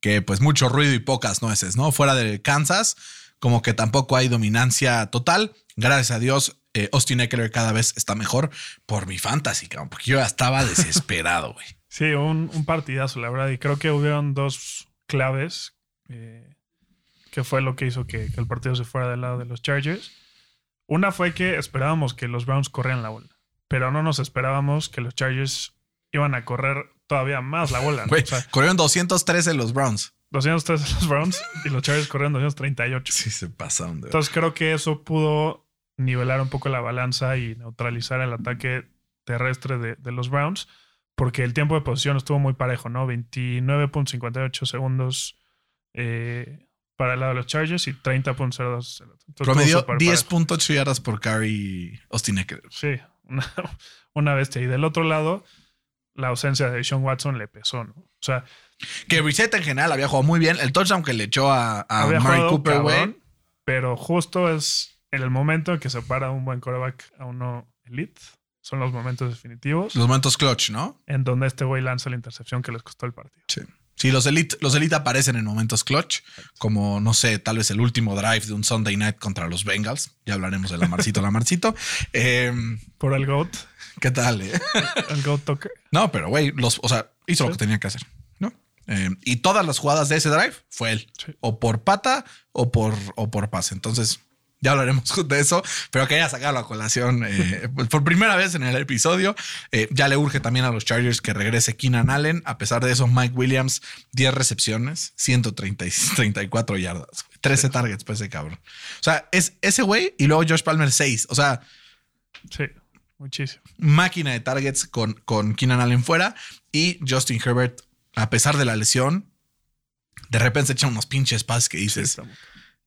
que pues mucho ruido y pocas nueces, ¿no? Fuera de Kansas, como que tampoco hay dominancia total. Gracias a Dios, eh, Austin Eckler cada vez está mejor por mi fantasy, cabrón, porque yo ya estaba desesperado, güey. Sí, un, un partidazo, la verdad. Y creo que hubieron dos claves eh, que fue lo que hizo que, que el partido se fuera del lado de los Chargers. Una fue que esperábamos que los Browns corrieran la bola, pero no nos esperábamos que los Chargers iban a correr todavía más la bola. ¿no? Güey, O sea, corrieron 213 los Browns. 203 de los Browns y los Chargers corrieron 238. Sí, se pasaron de Entonces creo que eso pudo nivelar un poco la balanza y neutralizar el ataque terrestre de, de los Browns, porque el tiempo de posición estuvo muy parejo, ¿no? 29.58 segundos eh, para el lado de los Chargers y 30.02. Entonces, estuvo Promedió súper 10.8 yardas por carry Austin Eckler. Sí, una, una bestia. Y del otro lado, la ausencia de Sean Watson le pesó, ¿no? O sea, Que Brissett en general había jugado muy bien. El touchdown que le echó a, a Murray Cooper, güey. pero justo es en el momento en que se para un buen coreback a uno elite. Son los momentos definitivos Los momentos clutch, ¿no? en donde este güey lanza la intercepción que les costó el partido. Sí. Sí, los elite, los elite aparecen en momentos clutch, como no sé, tal vez el último drive de un Sunday night contra los Bengals. Ya hablaremos de Lamarcito, Lamarcito. Eh, Por el GOAT, ¿Qué tal? eh? el. No, pero güey, los, o sea, hizo lo que tenía que hacer, ¿no? Eh, y todas las jugadas de ese drive fue él, Sí. o por pata o por, o por pase. Entonces, ya hablaremos de eso, pero quería sacarlo a colación eh, por primera vez en el episodio. Eh, ya le urge también a los Chargers que regrese Keenan Allen. A pesar de eso, Mike Williams, 10 recepciones, 134 yardas, 13 targets para ese cabrón. O sea, es ese güey y luego Josh Palmer 6. O sea, Sí, muchísimo. máquina de targets con, con Keenan Allen fuera y Justin Herbert, a pesar de la lesión, de repente se echa unos pinches pases que dices,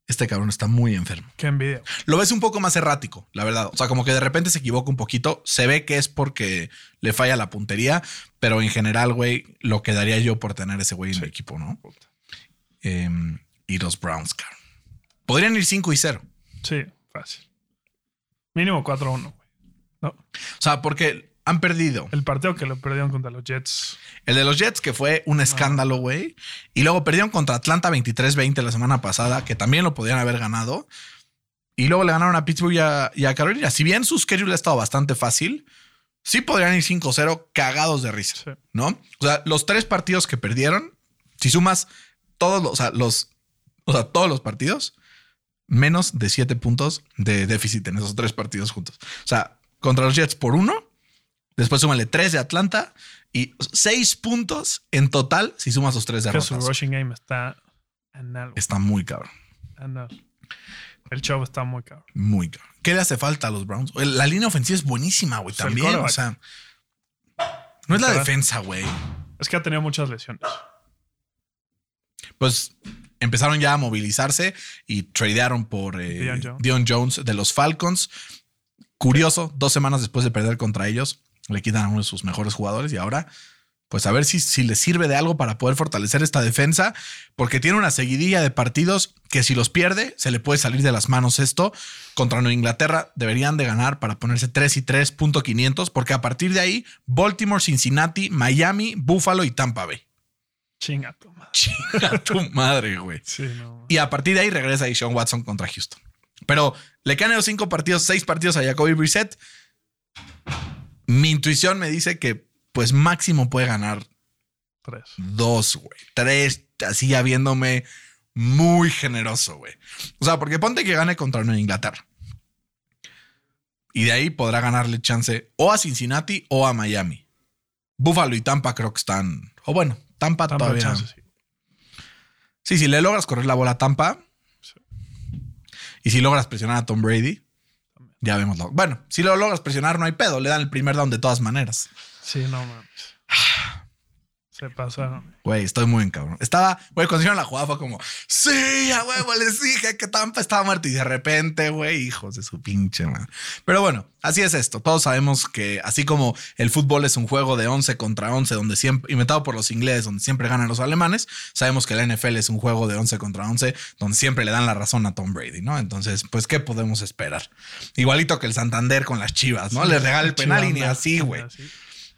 este cabrón está muy enfermo. Qué envidia. Lo ves un poco más errático, la verdad. O sea, como que de repente se equivoca un poquito. Se ve que es porque le falla la puntería, pero en general, güey, lo que daría yo por tener ese güey en el equipo, ¿no? Em, y los Browns, cabrón. Podrían ir 5 y 0. Sí, fácil. Mínimo 4-1, güey. No, O sea, porque han perdido. el partido que lo perdieron contra los Jets. El de los Jets, que fue un escándalo, güey. Y luego perdieron contra Atlanta 23-20 la semana pasada, que también lo podían haber ganado. Y luego le ganaron a Pittsburgh y a, y a Carolina. Si bien su schedule ha estado bastante fácil, sí podrían ir 5-0 cagados de risa, Sí. ¿no? O sea, los tres partidos que perdieron, si sumas todos los, o sea, los, o sea, todos los partidos, menos de 7 puntos de déficit en esos tres partidos juntos. O sea, contra los Jets por uno, después súmale 3 de Atlanta y 6 puntos en total si sumas los tres Que su derrotas. rushing game está anal. Está muy cabrón. Anal. El show está muy cabrón. Muy cabrón. ¿Qué le hace falta a los Browns? La línea ofensiva es buenísima, güey. También, o sea. No es la defensa, güey. Es que ha tenido muchas lesiones. Pues empezaron ya a movilizarse y tradearon por eh, Jones. Deion Jones de los Falcons. Curioso, dos semanas después de perder contra ellos, le quitan a uno de sus mejores jugadores y ahora pues a ver si, si le sirve de algo para poder fortalecer esta defensa, porque tiene una seguidilla de partidos que si los pierde, se le puede salir de las manos esto. Contra Nueva Inglaterra deberían de ganar para ponerse 3 y 3.500, porque a partir de ahí, Baltimore, Cincinnati, Miami, Buffalo y Tampa Bay. Chinga tu madre. Chinga tu madre, güey. Sí, no. Y a partir de ahí regresa Sean Watson contra Houston. Pero le quedan los cinco partidos, seis partidos a Jacoby Brissett. Mi intuición me dice que, pues, máximo puede ganar Tres. dos, güey. Tres, así ya viéndome muy generoso, güey. O sea, porque ponte que gane contra Nueva Inglaterra. Y de ahí podrá ganarle chance o a Cincinnati o a Miami. Buffalo y Tampa creo que están. O bueno, Tampa, Tampa todavía. chance, sí. Sí, si le logras correr la bola a Tampa. Y si logras presionar a Tom Brady. Ya vemos. lo- Bueno, si lo logras presionar, no hay pedo. Le dan el primer down de todas maneras. Sí, no mames. Se pasaron. Güey, estoy muy en cabrón. Estaba, güey, cuando hicieron la jugada fue como, sí, a huevo, les dije que Tampa estaba muerto. Y de repente, güey, hijos de su pinche madre. Pero bueno, así es esto. Todos sabemos que así como el fútbol es un juego de 11 contra 11, donde siempre, inventado por los ingleses, donde siempre ganan los alemanes, sabemos que la NFL es un juego de 11 contra 11, donde siempre le dan la razón a Tom Brady, ¿no? Entonces, pues, ¿qué podemos esperar? Igualito que el Santander con las chivas, ¿no? Le regala el penal y ni así, güey.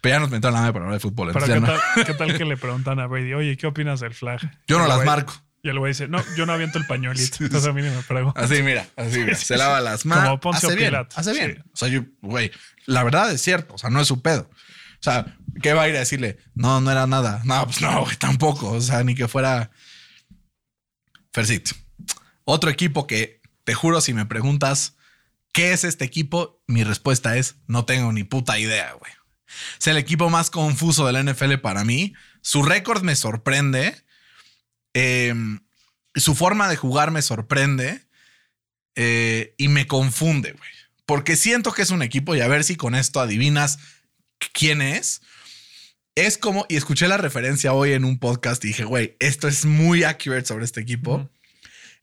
Pero ya nos metieron la madre para hablar de fútbol. Pero ¿qué no- tal, ¿qué tal que le preguntan a Brady, oye, ¿qué opinas del flag? Yo Y no las marco. Y el güey dice, no, yo no aviento el pañuelito. Entonces a mí ni me preguntan. Así, mira, así, mira. se lava las manos. Como Poncio hace bien, hace bien. Sí. O sea, yo, güey, la verdad es cierto. O sea, no es su pedo. O sea, ¿qué va a ir a decirle? No, no era nada. No, pues no, güey, tampoco. O sea, ni que fuera. Fercito. Otro equipo que te juro, si me preguntas qué es este equipo, mi respuesta es no tengo ni puta idea, güey. Es el equipo más confuso de la NFL para mí. Su récord me sorprende. Eh, su forma de jugar me sorprende. eh, y me confunde, güey. Porque siento que es un equipo, y a ver si con esto adivinas quién es. Es como, y escuché la referencia hoy en un podcast y dije, güey, esto es muy accurate sobre este equipo.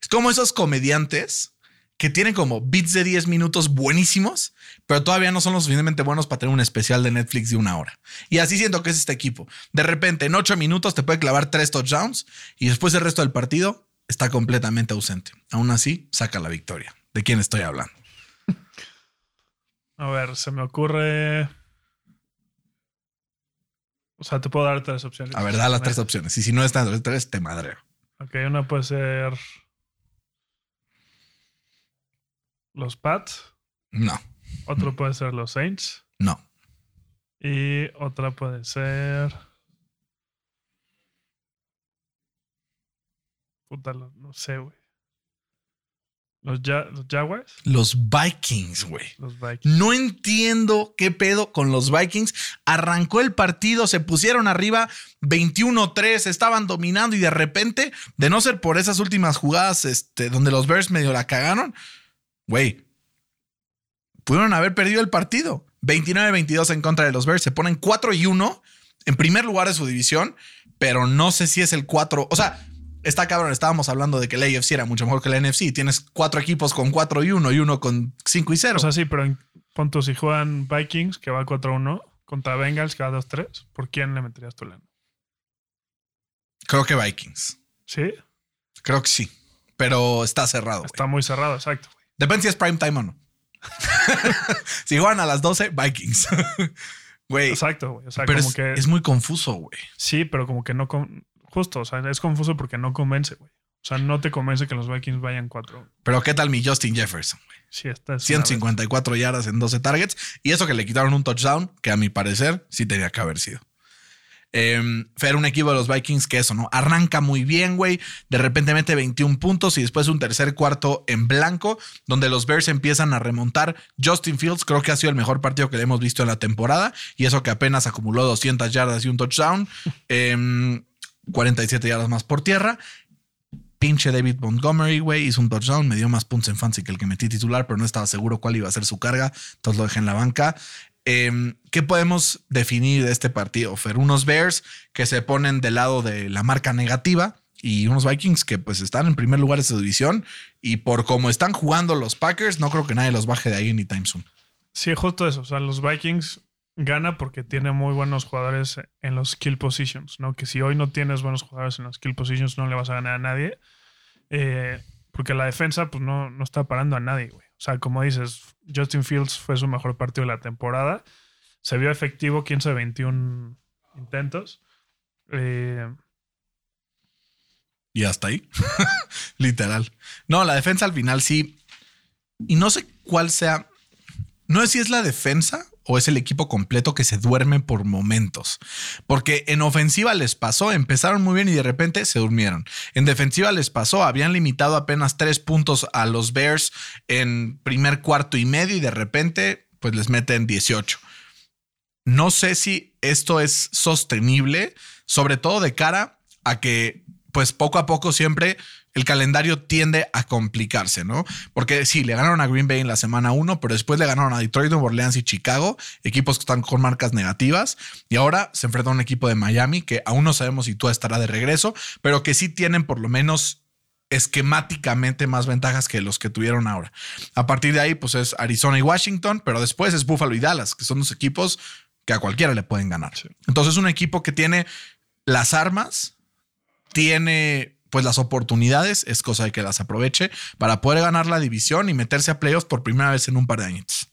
Es como esos comediantes que tienen como beats de 10 minutos buenísimos, pero todavía no son lo suficientemente buenos para tener un especial de Netflix de una hora. Y así siento que es este equipo. De repente, en 8 minutos te puede clavar 3 touchdowns y después el resto del partido está completamente ausente. Aún así, saca la victoria. ¿De quién estoy hablando? A ver, se me ocurre. O sea, te puedo dar tres opciones. A ver, da las tres opciones. Y si no están las tres, te madreo. Ok, una puede ser. Los Pats. No, Otro puede ser los Saints. no. Y otra puede ser. Puta, no sé, güey. Los, Ja- los Jaguars. Los Vikings, güey. Los Vikings. No entiendo qué pedo con los Vikings. Arrancó el partido, se pusieron arriba 21-3, estaban dominando y de repente, de no ser por esas últimas jugadas este, donde los Bears medio la cagaron, güey, pudieron haber perdido el partido. 29-22 en contra de los Bears. Se ponen 4 y 1 en primer lugar de su división, pero no sé si es el 4. O sea, está cabrón. Estábamos hablando de que la AFC era mucho mejor que la NFC. Tienes cuatro equipos con 4 y 1 y uno con 5 y 0. O sea, sí, pero en punto, si juegan Vikings, que va 4-1, contra Bengals, que va 2-3, ¿por quién le meterías tu lana? Creo que Vikings. Sí, Creo que sí. Pero está cerrado. está muy cerrado, exacto. Depende si es prime time o no. si juegan a las 12, Vikings. Güey. Exacto, güey. O sea, Pero como es, que. es muy confuso, güey. Sí, pero como que no. con- Justo, o sea, es confuso porque no convence, güey. O sea, no te convence que los Vikings vayan 4. Pero ¿qué tal mi Justin Jefferson? güey? Sí, esta es. una 154 yardas en 12 targets. Y eso que le quitaron un touchdown, que a mi parecer sí tenía que haber sido. Eh, un equipo de los Vikings que eso, ¿no? Arranca muy bien, güey. De repente mete 21 puntos y después un tercer cuarto en blanco, donde los Bears empiezan a remontar. Justin Fields creo que ha sido el mejor partido que le hemos visto en la temporada. Y eso que apenas acumuló 200 yardas y un touchdown. Em, 47 yardas más por tierra. Pinche David Montgomery, güey, hizo un touchdown, me dio más puntos en fancy que el que metí titular, pero no estaba seguro cuál iba a ser su carga, entonces lo dejé en la banca. Em, ¿Qué podemos definir de este partido, Fer? Unos Bears que se ponen del lado de la marca negativa y unos Vikings que pues están en primer lugar de su división y por cómo están jugando los Packers, no creo que nadie los baje de ahí anytime soon. Sí, justo eso. O sea, los Vikings gana porque tiene muy buenos jugadores en los skill positions, ¿no? Que si hoy no tienes buenos jugadores en los skill positions, no le vas a ganar a nadie. Eh, porque la defensa, pues no, no está parando a nadie, güey. O sea, como dices, Justin Fields fue su mejor partido de la temporada. Se vio efectivo 15 de 21 intentos. Eh, Y hasta ahí. Literal. No, la defensa al final sí. Y no sé cuál sea. No sé si es la defensa o es el equipo completo que se duerme por momentos. Porque en ofensiva les pasó, empezaron muy bien y de repente se durmieron. En defensiva les pasó, habían limitado apenas tres puntos a los Bears en primer cuarto y medio y de repente pues les meten 18. No sé si esto es sostenible, sobre todo de cara a que pues poco a poco siempre el calendario tiende a complicarse, ¿no? Porque sí, le ganaron a Green Bay en la semana 1, pero después le ganaron a Detroit, Nueva Orleans y Chicago, equipos que están con marcas negativas, y ahora se enfrenta a un equipo de Miami que aún no sabemos si tú estará de regreso, pero que sí tienen por lo menos esquemáticamente más ventajas que los que tuvieron ahora. A partir de ahí, pues es Arizona y Washington, pero después es Buffalo y Dallas, que son los equipos que a cualquiera le pueden ganar. Entonces, un equipo que tiene las armas, tiene pues las oportunidades, es cosa de que las aproveche para poder ganar la división y meterse a playoffs por primera vez en un par de años.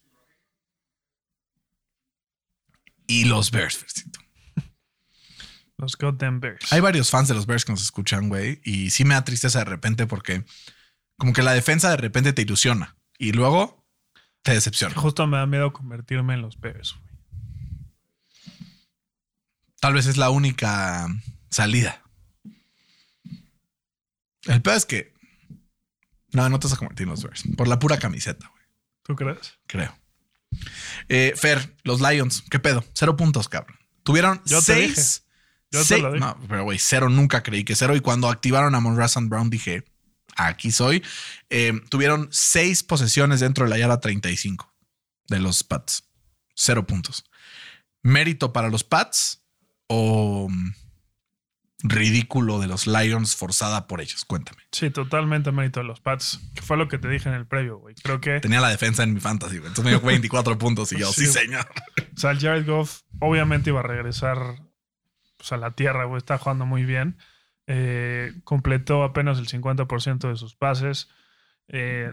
Y los Bears, Fercito. los Goddamn Bears. Hay varios fans de los Bears que nos escuchan, güey, y sí me da tristeza de repente porque como que la defensa de repente te ilusiona y luego te decepciona. Justo me da miedo convertirme en los Bears, güey. Tal vez es la única salida. El peor es que no, no te vas a convertir en los Bears por la pura camiseta, güey. ¿Tú crees? Creo. Eh, Fer, los Lions, ¿qué pedo? Cero puntos, cabrón. Tuvieron Yo te seis. Yo te seis- lo dije. no, pero güey, cero nunca creí que cero. Y cuando activaron a Monroe and Brown dije, aquí soy. Eh, tuvieron seis posesiones dentro de la yarda 35 de los Pats. Cero puntos. ¿Mérito para los Pats o mm, ridículo de los Lions forzada por ellos? Cuéntame. Sí, totalmente mérito de los Pats, que fue lo que te dije en el previo, güey. Creo que, Tenía la defensa en mi fantasy, güey. Entonces me dio 24 puntos y yo, sí, Sí. señor. o sea, el Jared Goff obviamente iba a regresar pues, a la tierra, güey. Está jugando muy bien. Eh, completó apenas el 50% de sus pases. Eh,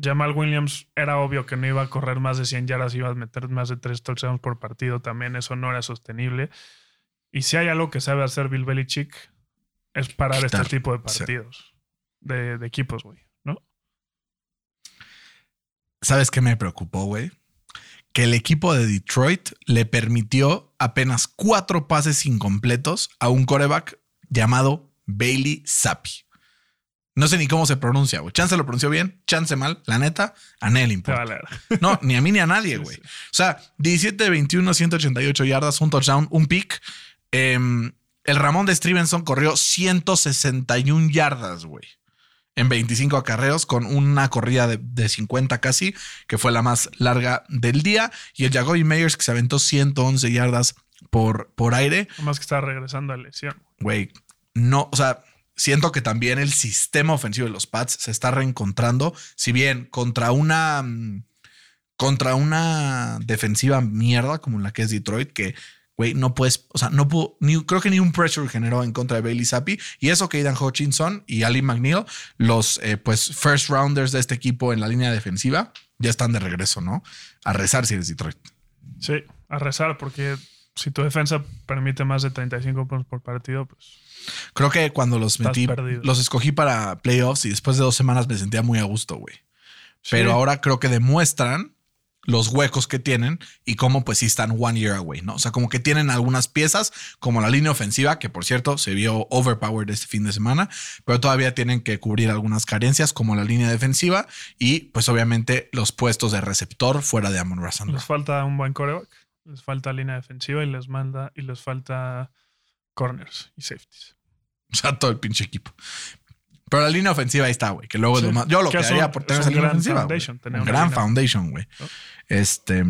Jamal Williams era obvio que no iba a correr más de 100 yardas, iba a meter más de 3 touchdowns por partido. También eso no era sostenible. Y si hay algo que sabe hacer Bill Belichick, es parar Quitar, este tipo de sí. partidos, de, de equipos, güey, ¿no? ¿Sabes qué me preocupó, güey? Que el equipo de Detroit le permitió apenas cuatro pases incompletos a un coreback llamado Bailey Zappi. No sé ni cómo se pronuncia, güey. Chance lo pronunció bien, chance mal. La neta, a nadie le importa. No, ni a mí ni a nadie, güey. sí. O sea, 17 de 21, 188 yardas, un touchdown, un pick. Em, el Ramón de Stevenson corrió 161 yardas, güey. En 25 acarreos con una corrida de, de 50 casi, que fue la más larga del día. Y el Jacoby Meyers que se aventó 111 yardas por, por aire. Nomás que está regresando a lesión. Güey, no, o sea, siento que también el sistema ofensivo de los Pats se está reencontrando. Si bien contra una mm, contra una defensiva mierda como la que es Detroit, que güey, no puedes, o sea, no pudo, ni, creo que ni un pressure generó en contra de Bailey Zappi. Y eso que Aidan Hutchinson y Ali McNeil, los eh, pues first rounders de este equipo en la línea defensiva, ya están de regreso, ¿no? A rezar si eres Detroit. Sí, a rezar, porque si tu defensa permite más de 35 puntos por partido, pues Creo que cuando los metí, perdido. los escogí para playoffs y después de dos semanas me sentía muy a gusto, güey. Pero Sí. ahora creo que demuestran los huecos que tienen y cómo pues sí están one year away, ¿no? O sea, como que tienen algunas piezas como la línea ofensiva, que por cierto se vio overpowered este fin de semana, pero todavía tienen que cubrir algunas carencias como la línea defensiva y pues obviamente los puestos de receptor fuera de Amon Ra les falta un buen coreback, les falta línea defensiva y les manda y les falta corners y safeties. O sea, todo el pinche equipo. Pero la línea ofensiva ahí está, güey. Que luego es Sí. lo más. Yo lo Que que es haría un- por tener esa línea gran ofensiva. foundation, güey. tener Un una gran línea. foundation, güey. ¿no? Este.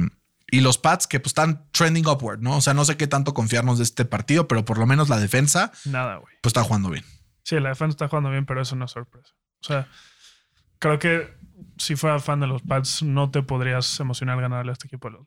Y los Pats que pues están trending upward, ¿no? O sea, no sé qué tanto confiarnos de este partido, pero por lo menos la defensa Nada, güey. pues está jugando bien. Sí, la defensa está jugando bien, pero eso no es sorpresa. O sea, creo que si fuera fan de los Pats, no te podrías emocionar ganarle a este equipo de los.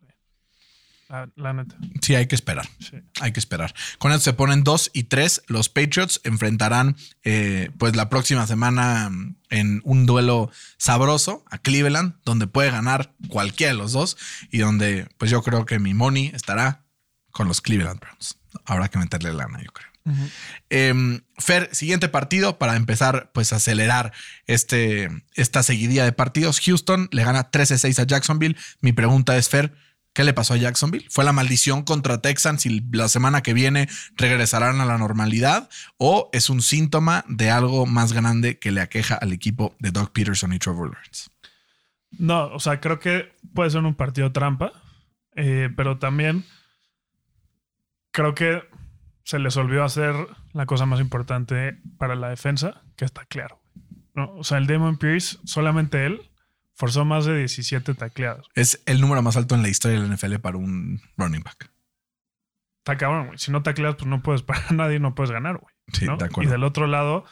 La, la neta. Sí, hay que esperar. Sí. Hay que esperar. Con eso se ponen 2 y 3. Los Patriots enfrentarán eh, pues la próxima semana mm, en un duelo sabroso a Cleveland, donde puede ganar cualquiera de los dos y donde pues yo creo que mi money estará con los Cleveland Browns. Habrá que meterle lana, yo creo. Eh, Fer, siguiente partido para empezar pues a acelerar este, esta seguidilla de partidos. Houston le gana 13-6 a Jacksonville. Mi pregunta es, Fer, ¿qué le pasó a Jacksonville? ¿Fue la maldición contra Texans y la semana que viene regresarán a la normalidad? ¿O es un síntoma de algo más grande que le aqueja al equipo de Doug Peterson y Trevor Lawrence? No, o sea, creo que puede ser un partido trampa, eh, pero también creo que se les olvidó hacer la cosa más importante para la defensa, que está claro. ¿no? O sea, el Damon Pierce, solamente él, forzó más de 17 tacleadas. Es el número más alto en la historia de la NFL para un running back. Está cabrón, güey. Si no tacleas, pues no puedes parar a nadie, no puedes ganar, güey. Sí, ¿no? de acuerdo. Y del otro lado,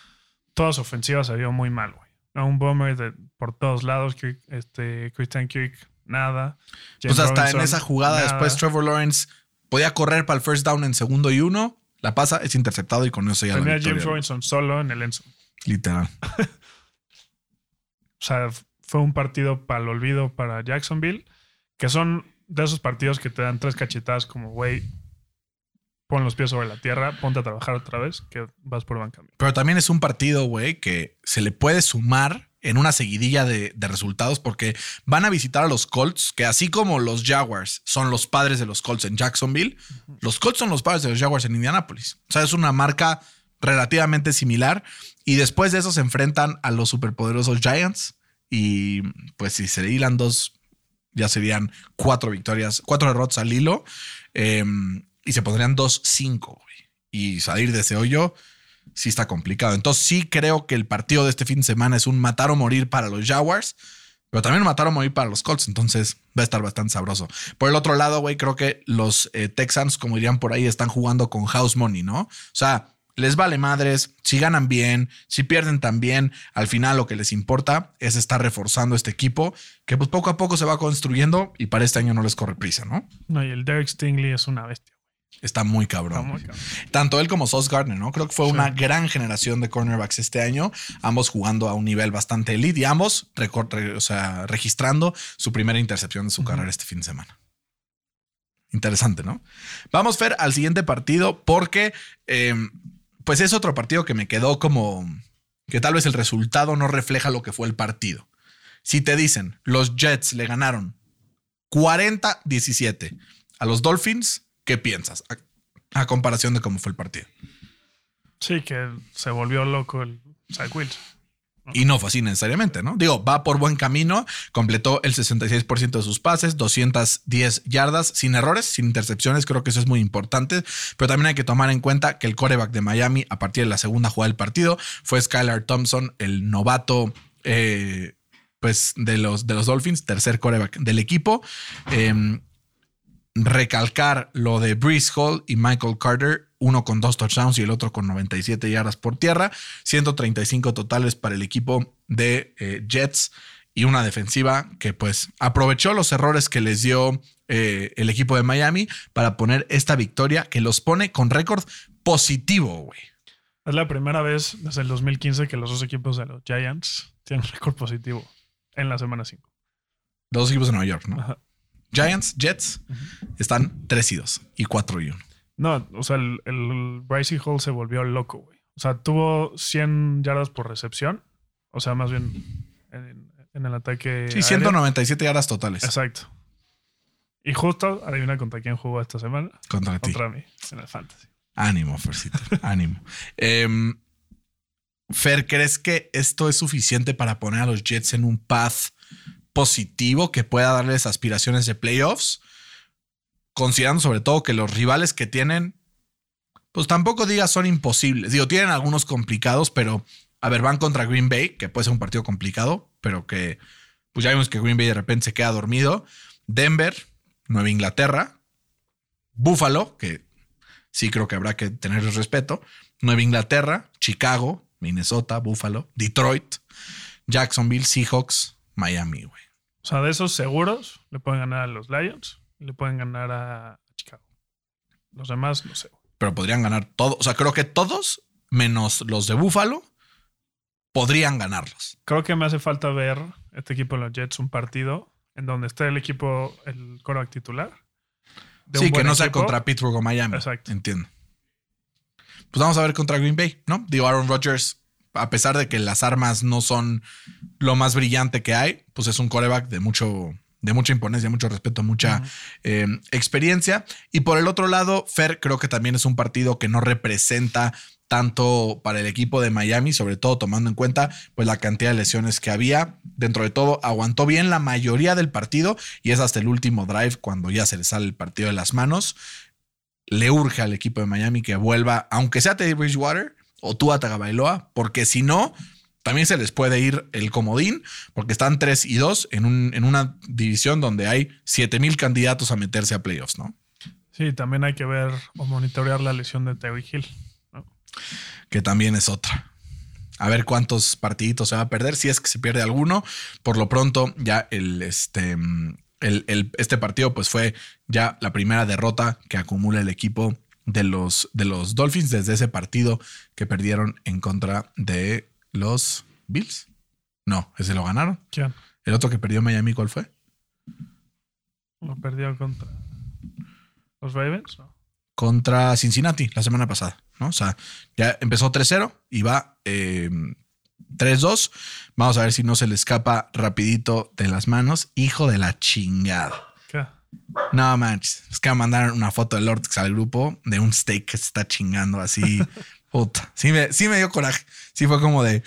todas ofensivas se vio muy mal, güey. ¿no? Un bomber de, por todos lados, este, Christian Kirk, nada. Pues hasta en esa jugada nada. después Trevor Lawrence podía correr para el first down en segundo y uno, la pasa, es interceptado y con eso ya la Tenía a victoria, James Robinson solo en el Enzo. Literal. O sea, fue un partido para el olvido para Jacksonville, que son de esos partidos que te dan tres cachetadas como, güey, pon los pies sobre la tierra, ponte a trabajar otra vez, que vas por buen camino. Pero también es un partido, güey, que se le puede sumar en una seguidilla de, de resultados porque van a visitar a los Colts, que así como los Jaguars son los padres de los Colts en Jacksonville, los Colts son los padres de los Jaguars en Indianapolis. O sea, es una marca relativamente similar. Y después de eso se enfrentan a los superpoderosos Giants. Y pues si se hilan dos, ya serían cuatro victorias, cuatro derrotas al hilo. eh, y se pondrían 2-5, güey. Y salir de ese hoyo sí está complicado. Entonces sí creo que el partido de este fin de semana es un matar o morir para los Jaguars, pero también matar o morir para los Colts. Entonces va a estar bastante sabroso. Por el otro lado, güey, creo que los eh, Texans, como dirían por ahí, están jugando con house money, ¿no? O sea, les vale madres, si ganan bien, si pierden también, al final lo que les importa es estar reforzando este equipo que pues poco a poco se va construyendo y para este año no les corre prisa, ¿no? No, y el Derek Stingley es una bestia. Está muy cabrón. Está muy cabrón. Tanto él como Sauce Gardner, ¿no? Creo que fue Sí. una gran generación de cornerbacks este año, ambos jugando a un nivel bastante elite y ambos o sea, registrando su primera intercepción de su carrera este fin de semana. Interesante, ¿no? Vamos, Fer, al siguiente partido porque eh, pues es otro partido que me quedó como que tal vez el resultado no refleja lo que fue el partido. Si te dicen, los Jets le ganaron 40-17 a los Dolphins, ¿qué piensas? A, comparación de cómo fue el partido. Sí, que se volvió loco el Zach Wilson. Y no fue así necesariamente, ¿no? Digo, va por buen camino, completó el 66% de sus pases, 210 yardas, sin errores, sin intercepciones, creo que eso es muy importante, pero también hay que tomar en cuenta que el coreback de Miami a partir de la segunda jugada del partido fue Skylar Thompson, el novato eh, pues de los, de los Dolphins, tercer coreback del equipo. Eh, recalcar lo de Brees Hall y Michael Carter, uno con dos touchdowns y el otro con 97 yardas por tierra, 135 totales para el equipo de eh, Jets y una defensiva que pues aprovechó los errores que les dio eh, el equipo de Miami para poner esta victoria que los pone con récord positivo, güey. Es la primera vez desde el 2015 que los dos equipos de los Giants tienen récord positivo en la semana 5. Dos equipos de Nueva York, ¿no? Ajá. Giants, Jets, están 3 y 2 y 4 y 1. No, o sea, el, el Bryce Hall se volvió loco, güey. O sea, tuvo 100 yardas por recepción. O sea, más bien en, en el ataque. Sí, aéreo. 197 yardas totales Exacto. Y justo, adivina contra quién jugó esta semana. contra ti. Contra mí, en el Fantasy. Ánimo, Fercito, ánimo. Em, Fer, ¿crees que esto es suficiente para poner a los Jets en un path positivo que pueda darles aspiraciones de playoffs? Considerando sobre todo que los rivales que tienen, pues tampoco digas son imposibles. Digo, tienen algunos complicados, pero a ver, van contra Green Bay, que puede ser un partido complicado, pero que pues ya vimos que Green Bay de repente se queda dormido. Denver, Nueva Inglaterra, Buffalo, que sí creo que habrá que tenerles respeto. Nueva Inglaterra, Chicago, Minnesota, Buffalo, Detroit, Jacksonville, Seahawks, Miami, güey. O sea, de esos seguros le pueden ganar a los Lions le pueden ganar a Chicago. Los demás, no sé. Pero podrían ganar todos. O sea, creo que todos, menos los de Buffalo, podrían ganarlos. Creo que me hace falta ver este equipo de los Jets un partido en donde esté el equipo, el coreback titular. de un Sí, que no sea contra Pittsburgh o Miami. Exacto. Entiendo. Pues vamos a ver contra Green Bay, ¿no? Digo, Aaron Rodgers, a pesar de que las armas no son lo más brillante que hay, pues es un coreback de mucho, de mucha imponencia, mucho respeto, mucha eh, experiencia. Y por el otro lado, Fer creo que también es un partido que no representa tanto para el equipo de Miami, sobre todo tomando en cuenta pues la cantidad de lesiones que había. Dentro de todo, aguantó bien la mayoría del partido y es hasta el último drive cuando ya se le sale el partido de las manos. Le urge al equipo de Miami que vuelva, aunque sea Teddy Bridgewater o Tua Tagovailoa, porque si no, también se les puede ir el comodín, porque están 3 y 2 en, un, en una división donde hay 7 mil candidatos a meterse a playoffs, ¿no? Sí, también hay que ver o monitorear la lesión de Terry Hill. ¿no? que también es otra. A ver cuántos partiditos se va a perder, si es que se pierde alguno. Por lo pronto, ya el, este, el, el- este partido pues fue ya la primera derrota que acumula el equipo de los, de los Dolphins desde ese partido que perdieron en contra de los Bills. No, ese lo ganaron. ¿Quién? El otro que perdió Miami, ¿cuál fue? Lo perdió contra los Ravens. ¿no? contra Cincinnati la semana pasada, ¿no? O sea, ya empezó 3-0 y va eh, 3-2. Vamos a ver si no se le escapa rapidito de las manos. Hijo de la chingada. ¿Qué? No manches. Es que va a mandar una foto del Lortex al grupo de un steak que se está chingando así. Puta. Sí me, sí me dio coraje. Sí fue como de...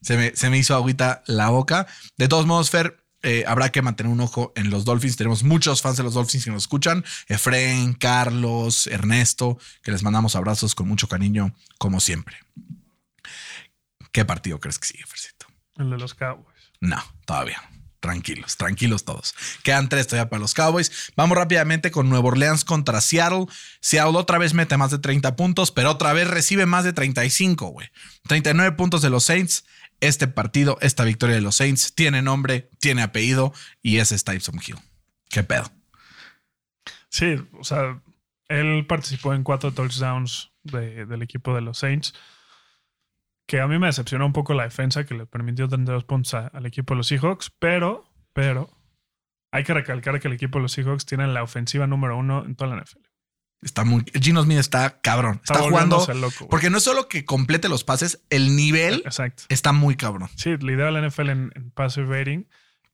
Se me, se me hizo agüita la boca. De todos modos, Fer, eh, habrá que mantener un ojo en los Dolphins. Tenemos muchos fans de los Dolphins que nos escuchan. Efren, Carlos, Ernesto, que les mandamos abrazos con mucho cariño, como siempre. ¿Qué partido crees que sigue, Fercito? El de los Cowboys. No, todavía. Tranquilos, tranquilos todos. Quedan tres todavía para los Cowboys. Vamos rápidamente con Nueva Orleans contra Seattle. Seattle otra vez mete más de 30 puntos, pero otra vez recibe más de 35, güey. 39 puntos de los Saints. Este partido, esta victoria de los Saints, tiene nombre, tiene apellido y es Tyson Hill. ¿Qué pedo? Sí, o sea, él participó en cuatro touchdowns de- del equipo de los Saints. Que a mí me decepcionó un poco la defensa que le permitió 32 puntos a- al equipo de los Seahawks, pero, pero, hay que recalcar que el equipo de los Seahawks tiene la ofensiva número uno en toda la NFL. Está muy. Gino Smith está cabrón. Está, jugando. loco. Porque no es solo que complete los pases, el nivel Exacto. está muy cabrón. Sí, lidera la NFL en, en rating.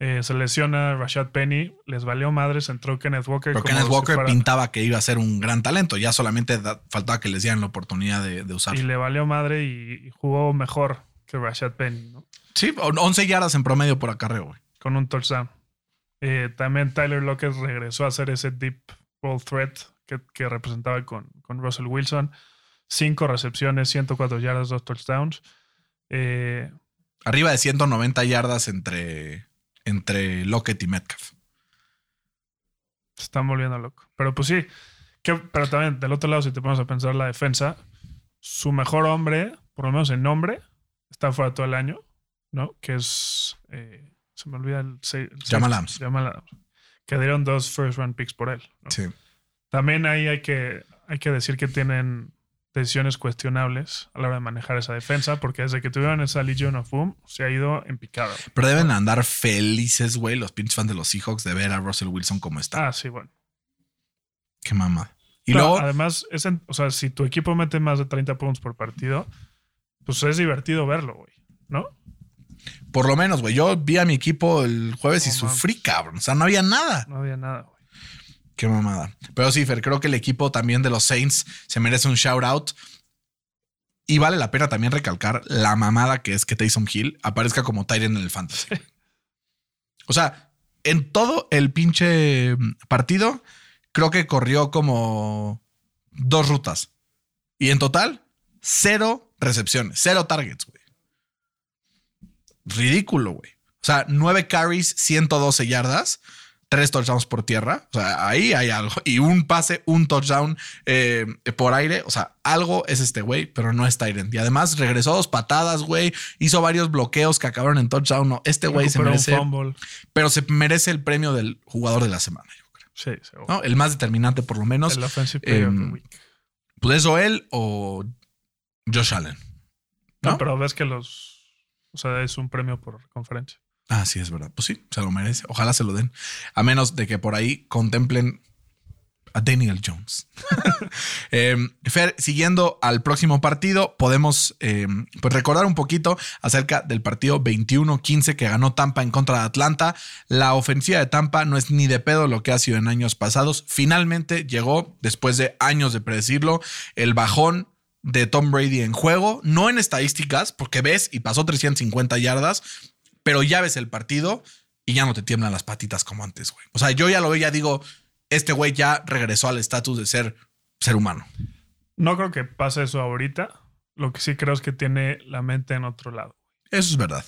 Eh, se lesiona Rashad Penny, les valió madres, entró Kenneth Walker. Pero Kenneth Walker pintaba que iba a ser un gran talento. Ya solamente da- faltaba que les dieran la oportunidad de, de Y usarlo. le valió madre y, y jugó mejor que Rashad Penny, ¿no? Sí, 11 yardas en promedio por acarreo, güey. con un touchdown. Eh, también Tyler Lockett regresó a hacer ese deep ball threat que, que representaba con, con Russell Wilson. Cinco recepciones, 104 yardas, dos touchdowns. Eh, Arriba de 190 yardas entre, entre Lockett y Metcalf. se están volviendo loco. Pero pues sí, que, pero también del otro lado, si te pones a pensar la defensa, su mejor hombre, por lo menos en nombre, está fuera todo el año, ¿no? Que es. eh, se me olvida el. Jamal Adams. Jamal Adams. Que dieron dos first round picks por él. ¿no? Sí. También ahí hay que, hay que decir que tienen decisiones cuestionables a la hora de manejar esa defensa, porque desde que tuvieron esa Legion of Boom se ha ido en picada. Pero deben andar felices, güey, los pinches fans de los Seahawks de ver a Russell Wilson como está. Ah, sí, bueno. Qué mamá. Y Pero luego, además, es en- o sea, si tu equipo mete más de 30 puntos por partido, pues es divertido verlo, güey, ¿no? por lo menos, güey, yo vi a mi equipo el jueves y sufrí, cabrón. O sea, no había nada. No había nada, güey. Qué mamada. Pero sí, Fer, creo que el equipo también de los Saints se merece un shout out. Y vale la pena también recalcar la mamada que es que Taysom Hill aparezca como Tyrant en el Fantasy. O sea, en todo el pinche partido, creo que corrió como dos rutas. Y en total, cero recepciones, cero targets, güey. Ridículo, güey. O sea, nueve carries, 112 yardas, tres touchdowns por tierra. O sea, ahí hay algo. Y un pase, un touchdown eh, por aire. O sea, algo es este güey, pero no es Tyrant. Y además regresó dos patadas, güey. Hizo varios bloqueos que acabaron en touchdown. No, este güey se merece. Pero se merece el premio del jugador de la semana, yo creo. Sí, seguro. ¿no? El más determinante, por lo menos. El offensive player of the em, week. Pues o él o Josh Allen. No, ¿no? pero ves que los. O sea, es un premio por conferencia. Ah, sí, es verdad. Pues sí, se lo merece. Ojalá se lo den. A menos de que por ahí contemplen a Daniel Jones. Eh, Fer, siguiendo al próximo partido, podemos eh, pues recordar un poquito acerca del partido 21-15 que ganó Tampa en contra de Atlanta. La ofensiva de Tampa no es ni de pedo lo que ha sido en años pasados. Finalmente llegó, después de años de predecirlo, el bajón de Tom Brady en juego, no en estadísticas, porque ves y pasó 350 yardas, pero ya ves el partido y ya no te tiemblan las patitas como antes, güey. O sea, yo ya lo veo, ya digo, este güey ya regresó al estatus de ser ser humano. No creo que pase eso ahorita. Lo que sí creo es que tiene la mente en otro lado. Eso es verdad.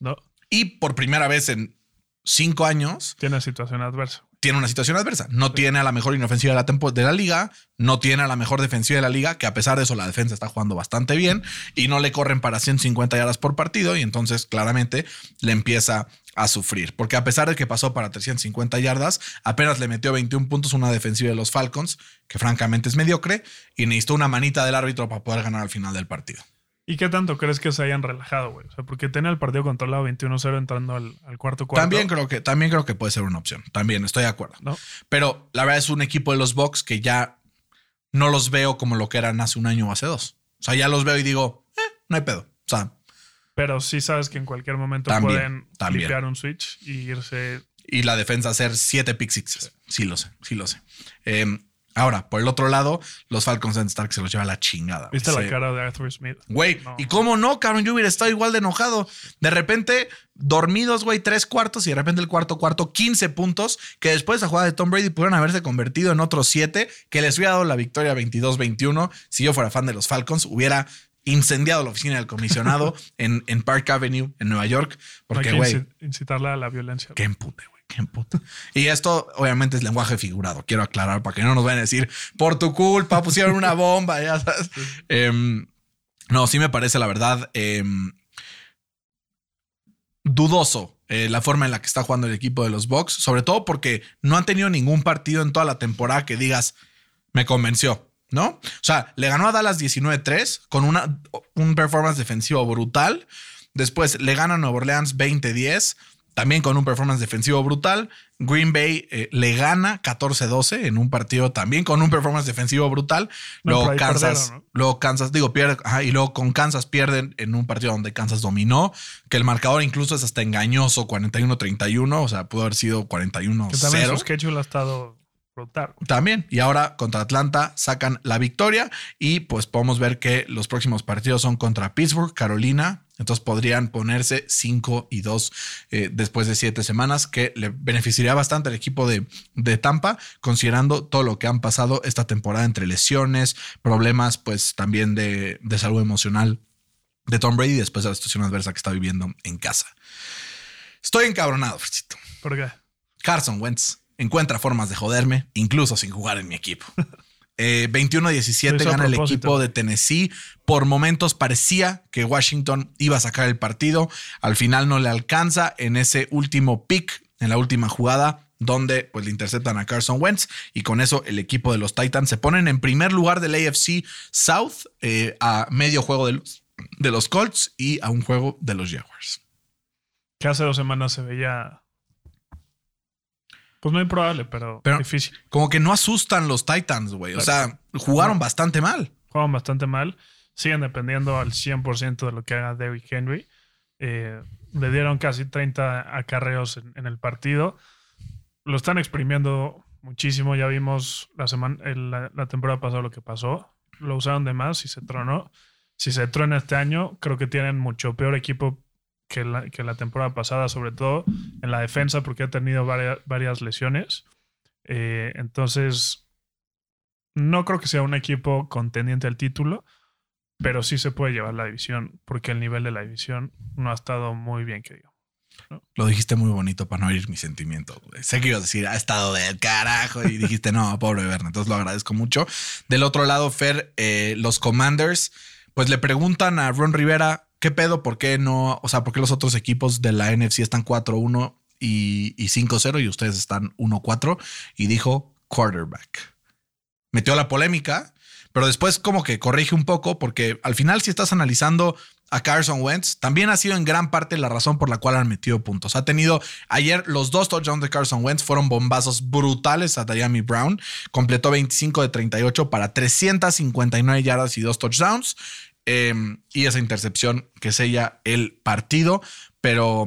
¿No? Y por primera vez en cinco años Tiene situación adversa. Tiene una situación adversa. No tiene a la mejor inofensiva de la, tempo- de la liga, no tiene a la mejor defensiva de la liga, que a pesar de eso la defensa está jugando bastante bien y no le corren para 150 yardas por partido y entonces claramente le empieza a sufrir. Porque a pesar de que pasó para 350 yardas, apenas le metió 21 puntos una defensiva de los Falcons, que francamente es mediocre, y necesitó una manita del árbitro para poder ganar al final del partido. ¿Y qué tanto crees que se hayan relajado, güey? O sea, porque tenía el partido controlado 21-0 entrando al, al cuarto cuarto. También creo que también creo que puede ser una opción. También estoy de acuerdo. ¿No? Pero la verdad es un equipo de los Bucks que ya no los veo como lo que eran hace un año o hace dos. O sea, ya los veo y digo, eh, no hay pedo. O sea, Pero sí sabes que en cualquier momento También, pueden también. limpiar un switch y irse. y la defensa hacer siete pick sixes. Sí lo sé, sí lo sé. Eh, ahora, por el otro lado, los Falcons de Stark se los lleva a la chingada. güey. ¿Viste la cara de Arthur Smith? Güey, No, ¿y no. cómo no, cabrón? Yo hubiera estado igual de enojado. De repente, dormidos, güey, tres cuartos y de repente el cuarto cuarto, 15 puntos, que después de esa jugada de Tom Brady pudieron haberse convertido en otros siete, que les hubiera dado la victoria 22-21. Si yo fuera fan de los Falcons, hubiera incendiado la oficina del comisionado en, en Park Avenue, en Nueva York, No hay porque, que güey, inci- incitarla a la violencia. qué empute, güey. Y esto, obviamente, es lenguaje figurado. Quiero aclarar para que no nos vayan a decir por tu culpa pusieron una bomba, ya sabes. Em, no, sí me parece, la verdad, em, dudoso eh, la forma en la que está jugando el equipo de los Bucks, sobre todo porque no han tenido ningún partido en toda la temporada que digas, me convenció, ¿no? O sea, le ganó a Dallas 19-3 con una, un performance defensivo brutal. Después le gana a Nueva Orleans 20-10, también con un performance defensivo brutal. Green Bay eh, le gana 14-12 en un partido también con un performance defensivo brutal. No, luego Kansas, perdieron, ¿no? luego Kansas, digo, pierde, ajá, y luego con Kansas pierden en un partido donde Kansas dominó, que el marcador incluso es hasta engañoso, 41-31, o sea, pudo haber sido Que también su 41-0. schedule ha estado brutal. También. Y ahora contra Atlanta sacan la victoria y pues podemos ver que los próximos partidos son contra Pittsburgh, Carolina. Entonces podrían ponerse 5 y 2 eh, después de 7 semanas, que le beneficiaría bastante al equipo de, de Tampa, considerando todo lo que han pasado esta temporada entre lesiones, problemas pues también de, de salud emocional de Tom Brady después de la situación adversa que está viviendo en casa. Estoy encabronado, Fercito. ¿Por qué? Carson Wentz encuentra formas de joderme, incluso sin jugar en mi equipo. Eh, 21-17 Lo hizo a gana el equipo de Tennessee. Por momentos parecía que Washington iba a sacar el partido. Al final no le alcanza en ese último pick, en la última jugada, donde pues le interceptan a Carson Wentz. Y con eso el equipo de los Titans se ponen en primer lugar del AFC South eh, a medio juego de los, de los Colts y a un juego de los Jaguars. Que hace dos semanas se veía. Pues no improbable, pero, Pero- difícil. Como que no asustan los Titans, güey. O sea, jugaron bastante mal. Juegan bastante mal. Siguen dependiendo al 100% de lo que haga Derrick Henry. Eh, le dieron casi 30 acarreos en, en el partido. Lo están exprimiendo muchísimo. Ya vimos la, semana, el- la, la temporada pasada lo que pasó. Lo usaron de más y se tronó. Si se truena este año, creo que tienen mucho peor equipo que la, temporada pasada, sobre todo en la defensa, porque ha tenido varias, lesiones. Eh, entonces, no creo que sea un equipo contendiente al título, pero sí se puede llevar la división, porque el nivel de la división no ha estado muy bien, que digo. Lo dijiste muy bonito para no herir mis sentimientos. güey. Sé que ibas a decir, ha estado del carajo. Y dijiste, no, pobre Berna. Entonces lo agradezco mucho. Del otro lado, Fer, eh, los Commanders, pues le preguntan a Ron Rivera, ¿qué pedo? ¿Por qué no? O sea, ¿por qué los otros equipos de la NFC están 4-1 y, y 5-0 y ustedes están 1-4 y dijo quarterback. Metió la polémica, pero después como que corrige un poco porque al final si estás analizando a Carson Wentz, también ha sido en gran parte la razón por la cual han metido puntos. Ha tenido ayer los dos touchdowns de Carson Wentz fueron bombazos brutales a Diami Brown. Completó 25 de 38 para 359 yardas y dos touchdowns. Eh, y esa intercepción que sella el partido. Pero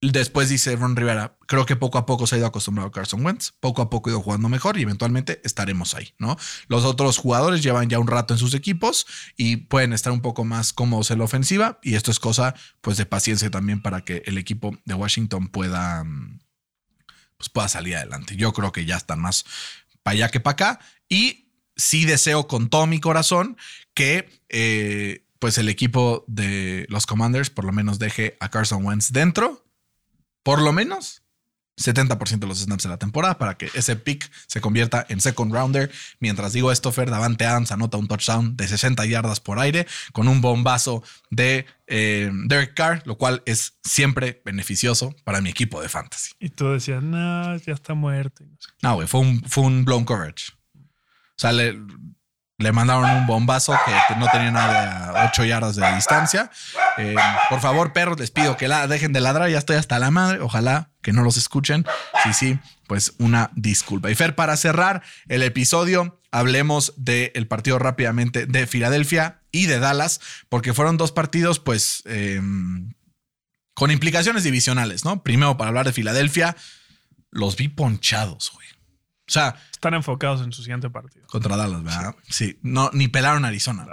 Después dice Ron Rivera, creo que poco a poco se ha ido acostumbrado a Carson Wentz, poco a poco ha ido jugando mejor y eventualmente estaremos ahí, ¿no? Los otros jugadores llevan ya un rato en sus equipos y pueden estar un poco más cómodos en la ofensiva y esto es cosa pues de paciencia también para que el equipo de Washington pueda pues pueda salir adelante. Yo creo que ya están más para allá que para acá y sí deseo con todo mi corazón que eh, pues el equipo de los Commanders por lo menos deje a Carson Wentz dentro por lo menos 70% de los snaps de la temporada para que ese pick se convierta en second rounder. Mientras digo esto, Fer Davante Adams anota un touchdown de 60 yardas por aire con un bombazo de eh, Derek Carr, lo cual es siempre beneficioso para mi equipo de fantasy. Y tú decías, no, ya está muerto. No, güey, fue un, fue un blown coverage. O sea, le, le mandaron un bombazo que no tenía nada de 8 yardas de distancia. Eh, por favor, perros, les pido que la dejen de ladrar. Ya estoy hasta la madre. Ojalá que no los escuchen. Sí, sí, pues una disculpa. Y Fer, para cerrar el episodio, hablemos del partido rápidamente de Filadelfia y de Dallas, porque fueron dos partidos, pues, eh, con implicaciones divisionales, ¿no? Primero, para hablar de Filadelfia, los vi ponchados, güey. O sea, están enfocados en su siguiente partido. Contra Dallas, ¿verdad? Sí, no, ni pelaron a Arizona.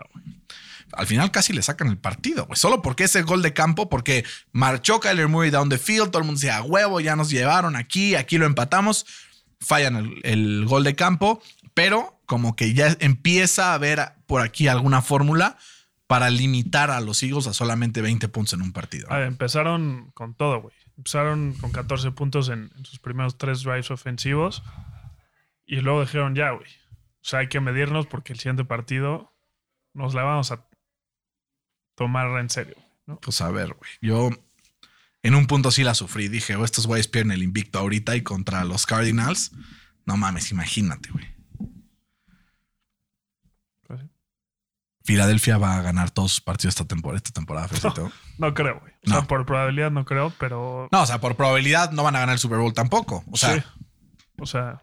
Al final casi le sacan el partido, güey. Solo porque ese gol de campo, porque marchó Kyler Murray down the field, todo el mundo decía, a huevo, ya nos llevaron aquí, aquí lo empatamos. Fallan el, el gol de campo, pero como que ya empieza a haber por aquí alguna fórmula para limitar a los Eagles a solamente 20 puntos en un partido. A ver, empezaron con todo, güey. Empezaron con 14 puntos en, en sus primeros tres drives ofensivos. Y luego dijeron, ya, güey. O sea, hay que medirnos porque el siguiente partido nos la vamos a tomar en serio. ¿no? Pues a ver, güey. Yo en un punto sí la sufrí. Dije, oh, estos güeyes pierden el invicto ahorita y contra los Cardinals. No mames, imagínate, güey. Pues. Filadelfia va a ganar todos sus partidos esta temporada, esta temporada, Fecito. No creo, güey. O No. sea, por probabilidad no creo, pero. No, o sea, por probabilidad no van a ganar el Super Bowl tampoco. O sea, sí. O sea,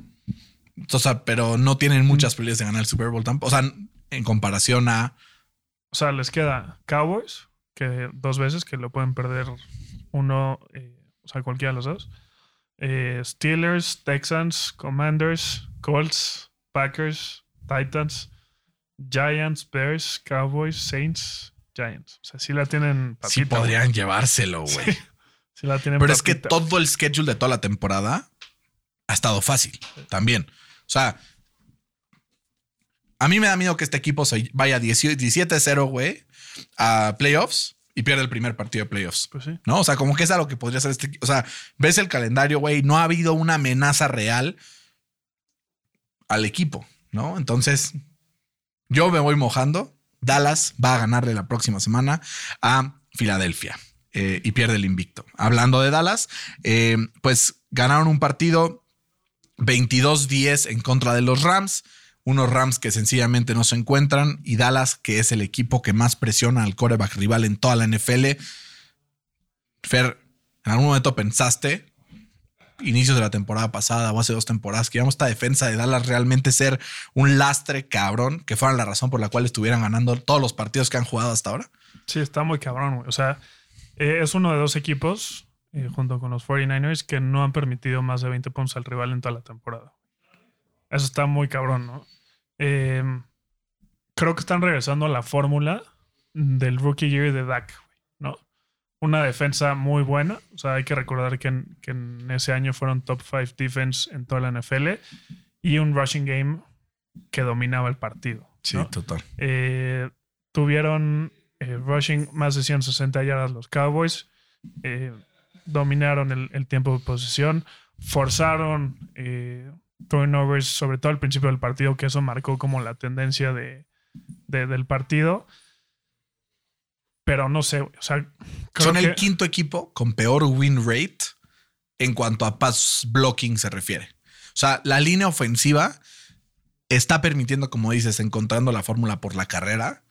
o sea, pero no tienen muchas probabilidades de ganar el Super Bowl tampoco. O sea, en comparación a. o sea, les queda Cowboys, que dos veces que lo pueden perder uno, eh, o sea, cualquiera de los dos. Eh, Steelers, Texans, Commanders, Colts, Packers, Titans, Giants, Bears, Cowboys, Saints, Giants. O sea, sí la tienen papita. Sí güey. podrían llevárselo, güey. Sí la tienen Pero es que todo el schedule de toda la temporada ha estado fácil también. O sea, a mí me da miedo que este equipo se vaya 18 17-0, güey, a playoffs y pierda el primer partido de playoffs. Pues sí. ¿No? O sea, como que es algo que podría ser este. O sea, ves el calendario, güey, no ha habido una amenaza real al equipo, ¿no? Entonces, yo me voy mojando. Dallas va a ganarle la próxima semana a Filadelfia eh, y pierde el invicto. Hablando de Dallas, eh, pues ganaron un partido 22-10 en contra de los Rams. Unos Rams que sencillamente no se encuentran y Dallas, que es el equipo que más presiona al coreback rival en toda la NFL. Fer, ¿en algún momento pensaste, inicios de la temporada pasada o hace dos temporadas, que íbamos esta defensa de Dallas realmente ser un lastre cabrón, que fueran la razón por la cual estuvieran ganando todos los partidos que han jugado hasta ahora? Sí, está muy cabrón, güey. O sea, eh, es uno de dos equipos, eh, junto con los 49ers, que no han permitido más de 20 puntos al rival en toda la temporada. Eso está muy cabrón, ¿no? Eh, creo que están regresando a la fórmula del rookie year de Dak, ¿no? Una defensa muy buena. O sea, hay que recordar que en, que en ese año fueron top 5 defense en toda la NFL y un rushing game que dominaba el partido. ¿no? total. Eh, tuvieron eh, rushing más de 160 yardas los Cowboys. Eh, dominaron el, el tiempo de posesión. Forzaron eh, turnovers, sobre todo al principio del partido, que eso marcó como la tendencia de, de- del partido. Pero no sé, o sea, creo Son el quinto equipo con peor win rate en cuanto a pass blocking se refiere. O sea, la línea ofensiva está permitiendo, como dices, encontrando la fórmula por la carrera.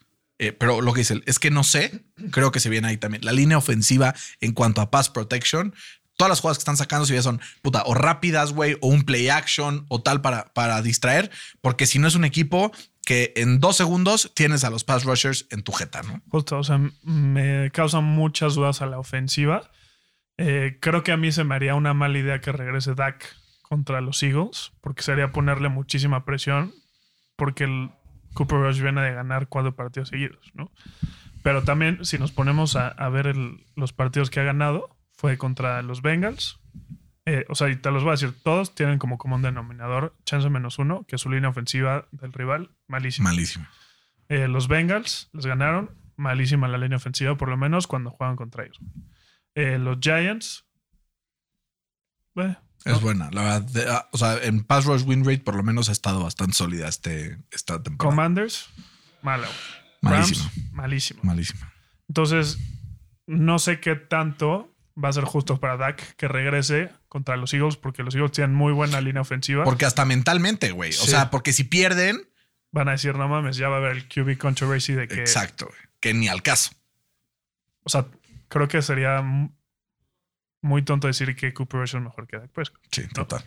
Eh, pero lo que dice es que no sé, creo que se viene ahí también. La línea ofensiva en cuanto a pass protection, todas las jugadas que están sacando, si son puta, o rápidas, güey, o un play action o tal para, para distraer, porque si no es un equipo que en dos segundos tienes a los pass rushers en tu jeta, ¿no? Justo, o sea, me causan muchas dudas a la ofensiva. Eh, creo que a mí se me haría una mala idea que regrese Dak contra los Eagles, porque sería ponerle muchísima presión, porque el Cooper Rush viene de ganar cuatro partidos seguidos, ¿no? Pero también, si nos ponemos a, ver los partidos que ha ganado, fue contra los Bengals. Eh, o sea, y te los voy a decir, todos tienen como común denominador chance menos uno, que su línea ofensiva del rival, malísima. Malísima. Eh, los Bengals les ganaron, malísima la línea ofensiva, por lo menos cuando juegan contra ellos. Eh, los Giants. Es buena, la verdad. Ah, o sea, en pass rush win rate por lo menos ha estado bastante sólida este, esta temporada. Commanders, mala. Malísima. malísima. Malísima. Entonces, no sé qué tanto va a ser justo para Dak que regrese contra los Eagles, porque los Eagles tienen muy buena línea ofensiva. Porque hasta mentalmente, güey. O sea, porque si pierden. Van a decir, no mames, ya va a haber el QB controversy de que. Exacto, que ni al caso. O sea, creo que sería muy tonto decir que Cooper Rush es mejor que Dak Prescott. Sí, total.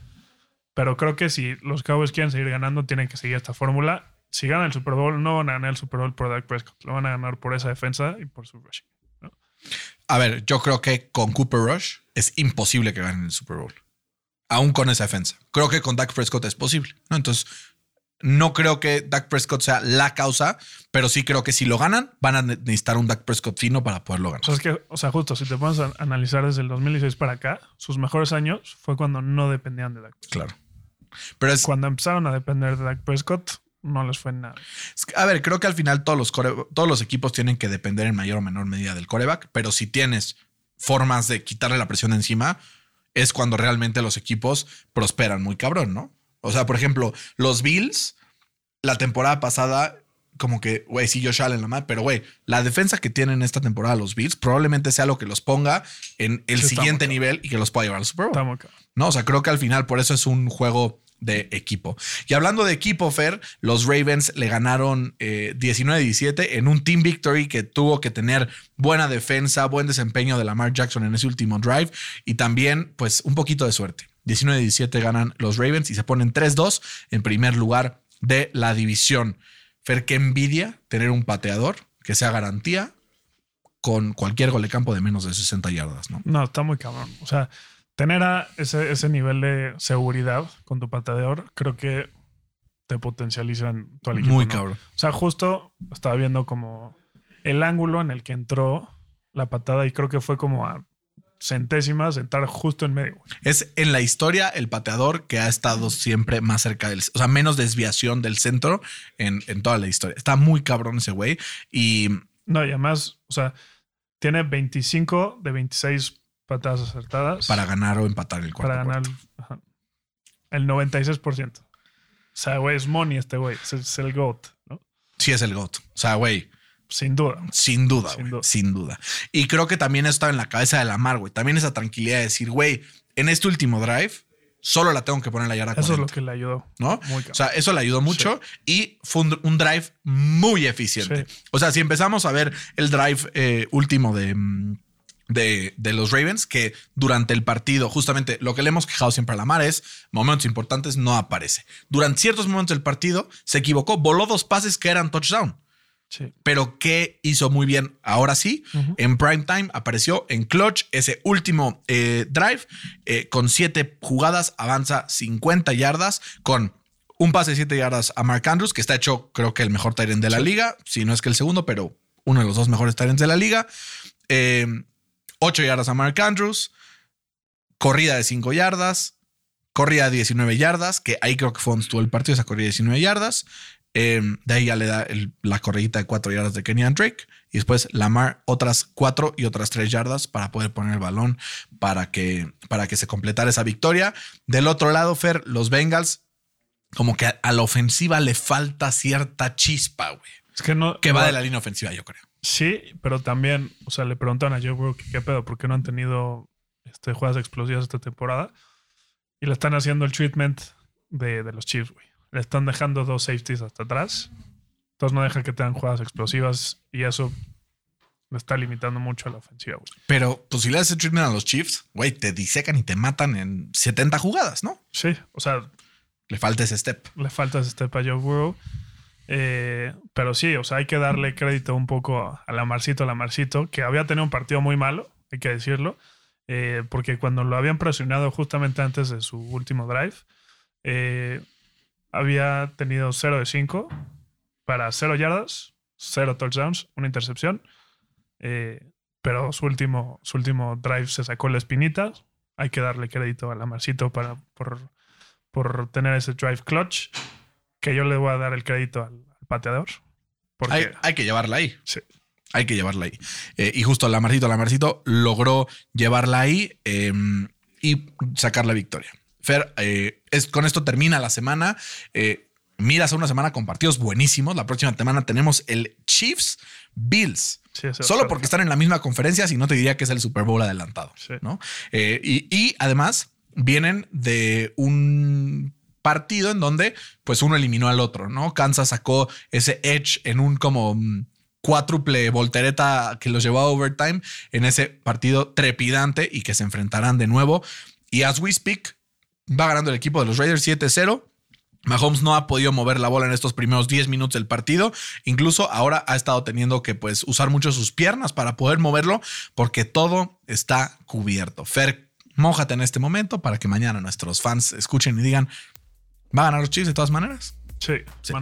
Pero creo que si los Cowboys quieren seguir ganando, tienen que seguir esta fórmula. Si ganan el Super Bowl, no van a ganar el Super Bowl por Dak Prescott. Lo van a ganar por esa defensa y por su rushing. A ver, yo creo que con Cooper Rush es imposible que ganen el Super Bowl. Aún con esa defensa. Creo que con Dak Prescott es posible. ¿no? Entonces, no creo que Dak Prescott sea la causa, pero sí creo que si lo ganan, van a necesitar un Dak Prescott fino para poderlo ganar. O sea, es que, o sea, justo si te pones a analizar desde el 2016 para acá, sus mejores años fue cuando no dependían de Dak Prescott. Claro. Pero es, cuando empezaron a depender de Dak Prescott, no les fue nada. A ver, creo que al final todos los, todos los equipos tienen que depender en mayor o menor medida del coreback, pero si tienes formas de quitarle la presión encima, es cuando realmente los equipos prosperan muy cabrón, ¿no? O sea, por ejemplo, los Bills, la temporada pasada, como que, güey, sí, Josh Allen la madre, pero güey, la defensa que tienen esta temporada los Bills probablemente sea lo que los ponga en el siguiente nivel y que los pueda llevar al Super Bowl. No, o sea, creo que al final por eso es un juego de equipo. Y hablando de equipo, Fer, los Ravens le ganaron 19-17 eh, en un team victory que tuvo que tener buena defensa, buen desempeño de Lamar Jackson en ese último drive y también pues un poquito de suerte. 19-17 ganan los Ravens y se ponen 3-2 en primer lugar de la división. Fer, qué envidia tener un pateador que sea garantía con cualquier gol de campo de menos de 60 yardas, ¿no? No, está muy cabrón. O sea, tener ese, ese nivel de seguridad con tu pateador, creo que te potencializa en tu equipo. Muy cabrón. O sea, justo estaba viendo como el ángulo en el que entró la patada y creo que fue como a centésimas entrar justo en medio. Es en la historia el pateador que ha estado siempre más cerca del, o sea, menos desviación del centro en, en toda la historia. Está muy cabrón ese güey y... No, y además, o sea, tiene 25 de 26 patadas acertadas. Para ganar o empatar el cuarto. Para ganar el 96%. O sea, güey, es money este güey. Es, el GOAT, ¿no? Sí, es el GOAT. O sea, güey. Sin duda. Sin duda, sin, duda. sin duda. Y creo que también estaba en la cabeza de Lamar, güey. También esa tranquilidad de decir, güey, en este último drive, solo la tengo que poner la yarda Eso es lo que le ayudó. ¿No? o sea, eso le ayudó mucho y fue un, drive muy eficiente. O sea, si empezamos a ver el drive eh, último de, mm, de, los Ravens, que durante el partido, justamente lo que le hemos quejado siempre a la mar es momentos importantes, no aparece. Durante ciertos momentos del partido se equivocó, voló dos pases que eran touchdown. Pero ¿qué hizo muy bien? Ahora sí, en prime time apareció en clutch ese último eh, drive eh, con siete jugadas, avanza 50 yardas con un pase de 7 yardas a Mark Andrews, que está hecho creo que el mejor Tyrant de la liga, si no es que el segundo, pero uno de los dos mejores Tyrants de la liga. Eh, 8 yardas a Mark Andrews, corrida de 5 yardas, corrida de 19 yardas, que ahí creo que fue donde estuvo el partido, esa corrida de 19 yardas. Em, de ahí ya le da la corridita de 4 yardas de Kenyan Drake. Y después Lamar otras 4 y otras 3 yardas para poder poner el balón para que, para que se completara esa victoria. Del otro lado, Fer, los Bengals, como que a, la ofensiva le falta cierta chispa, güey. Es que no. Que va de la línea ofensiva, yo creo. Sí, pero también, o sea, le preguntan a Joe Burrow qué pedo, ¿por qué no han tenido este, jugadas explosivas esta temporada. Y le están haciendo el treatment de, de los Chiefs, güey. Le están dejando dos safeties hasta atrás. Entonces no deja que tengan jugadas explosivas y eso le está limitando mucho a la ofensiva, güey. Pero pues si le haces treatment a los Chiefs, güey, te disecan y te matan en 70 jugadas, ¿no? Sí, o sea, Le falta ese step. le falta ese step a Joe Burrow. Eh, pero sí, o sea, hay que darle crédito un poco a a Lamarcito, a Lamarcito, que había tenido un partido muy malo, hay que decirlo, eh, porque cuando lo habían presionado justamente antes de su último drive, eh, había tenido 0 de 5 para 0 yardas, 0 touchdowns, una intercepción, eh, pero su último, su último drive se sacó la espinita. Hay que darle crédito a Lamarcito para, por, por tener ese drive clutch, que yo le voy a dar el crédito al, al pateador. Porque, Hay, hay que llevarla ahí. sí, Hay que llevarla ahí. Eh, y justo Lamarcito, Lamarcito logró llevarla ahí eh, y sacar la victoria. Fer, eh, es, con esto termina la semana. Eh, miras a una semana con partidos buenísimos. La próxima semana tenemos el Chiefs Bills. sí, Solo porque están en la misma conferencia, si no te diría que es el Super Bowl adelantado. Sí. ¿no? Eh, y, y además vienen de un partido en donde pues uno eliminó al otro, ¿no? Kansas sacó ese edge en un como cuádruple voltereta que los llevó a overtime en ese partido trepidante y que se enfrentarán de nuevo. Y as we speak, va ganando el equipo de los Raiders 7-0. Mahomes no ha podido mover la bola en estos primeros 10 minutos del partido. Incluso ahora ha estado teniendo que pues usar mucho sus piernas para poder moverlo porque todo está cubierto. Fer, mójate en este momento para que mañana nuestros fans escuchen y digan, ¿va a ganar los Chiefs de todas maneras? Sí, Sí.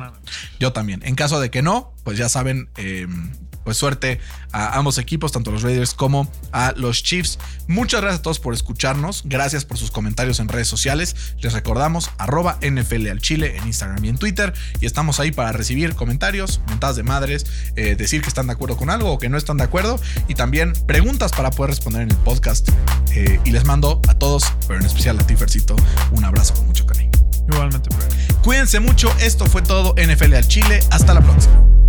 Yo también. En caso de que no, pues ya saben, eh, pues suerte a ambos equipos, tanto a los Raiders como a los Chiefs. Muchas gracias a todos por escucharnos. Gracias por sus comentarios en redes sociales. Les recordamos arroba NFL al Chile en Instagram y en Twitter. Y estamos ahí para recibir comentarios, mentadas de madres, eh, decir que están de acuerdo con algo o que no están de acuerdo. Y también preguntas para poder responder en el podcast. Eh, y les mando a todos, pero en especial a ti, Fercito, un abrazo con mucho cariño. Igualmente, pero. Cuídense mucho, esto fue todo NFL al Chile, hasta la próxima.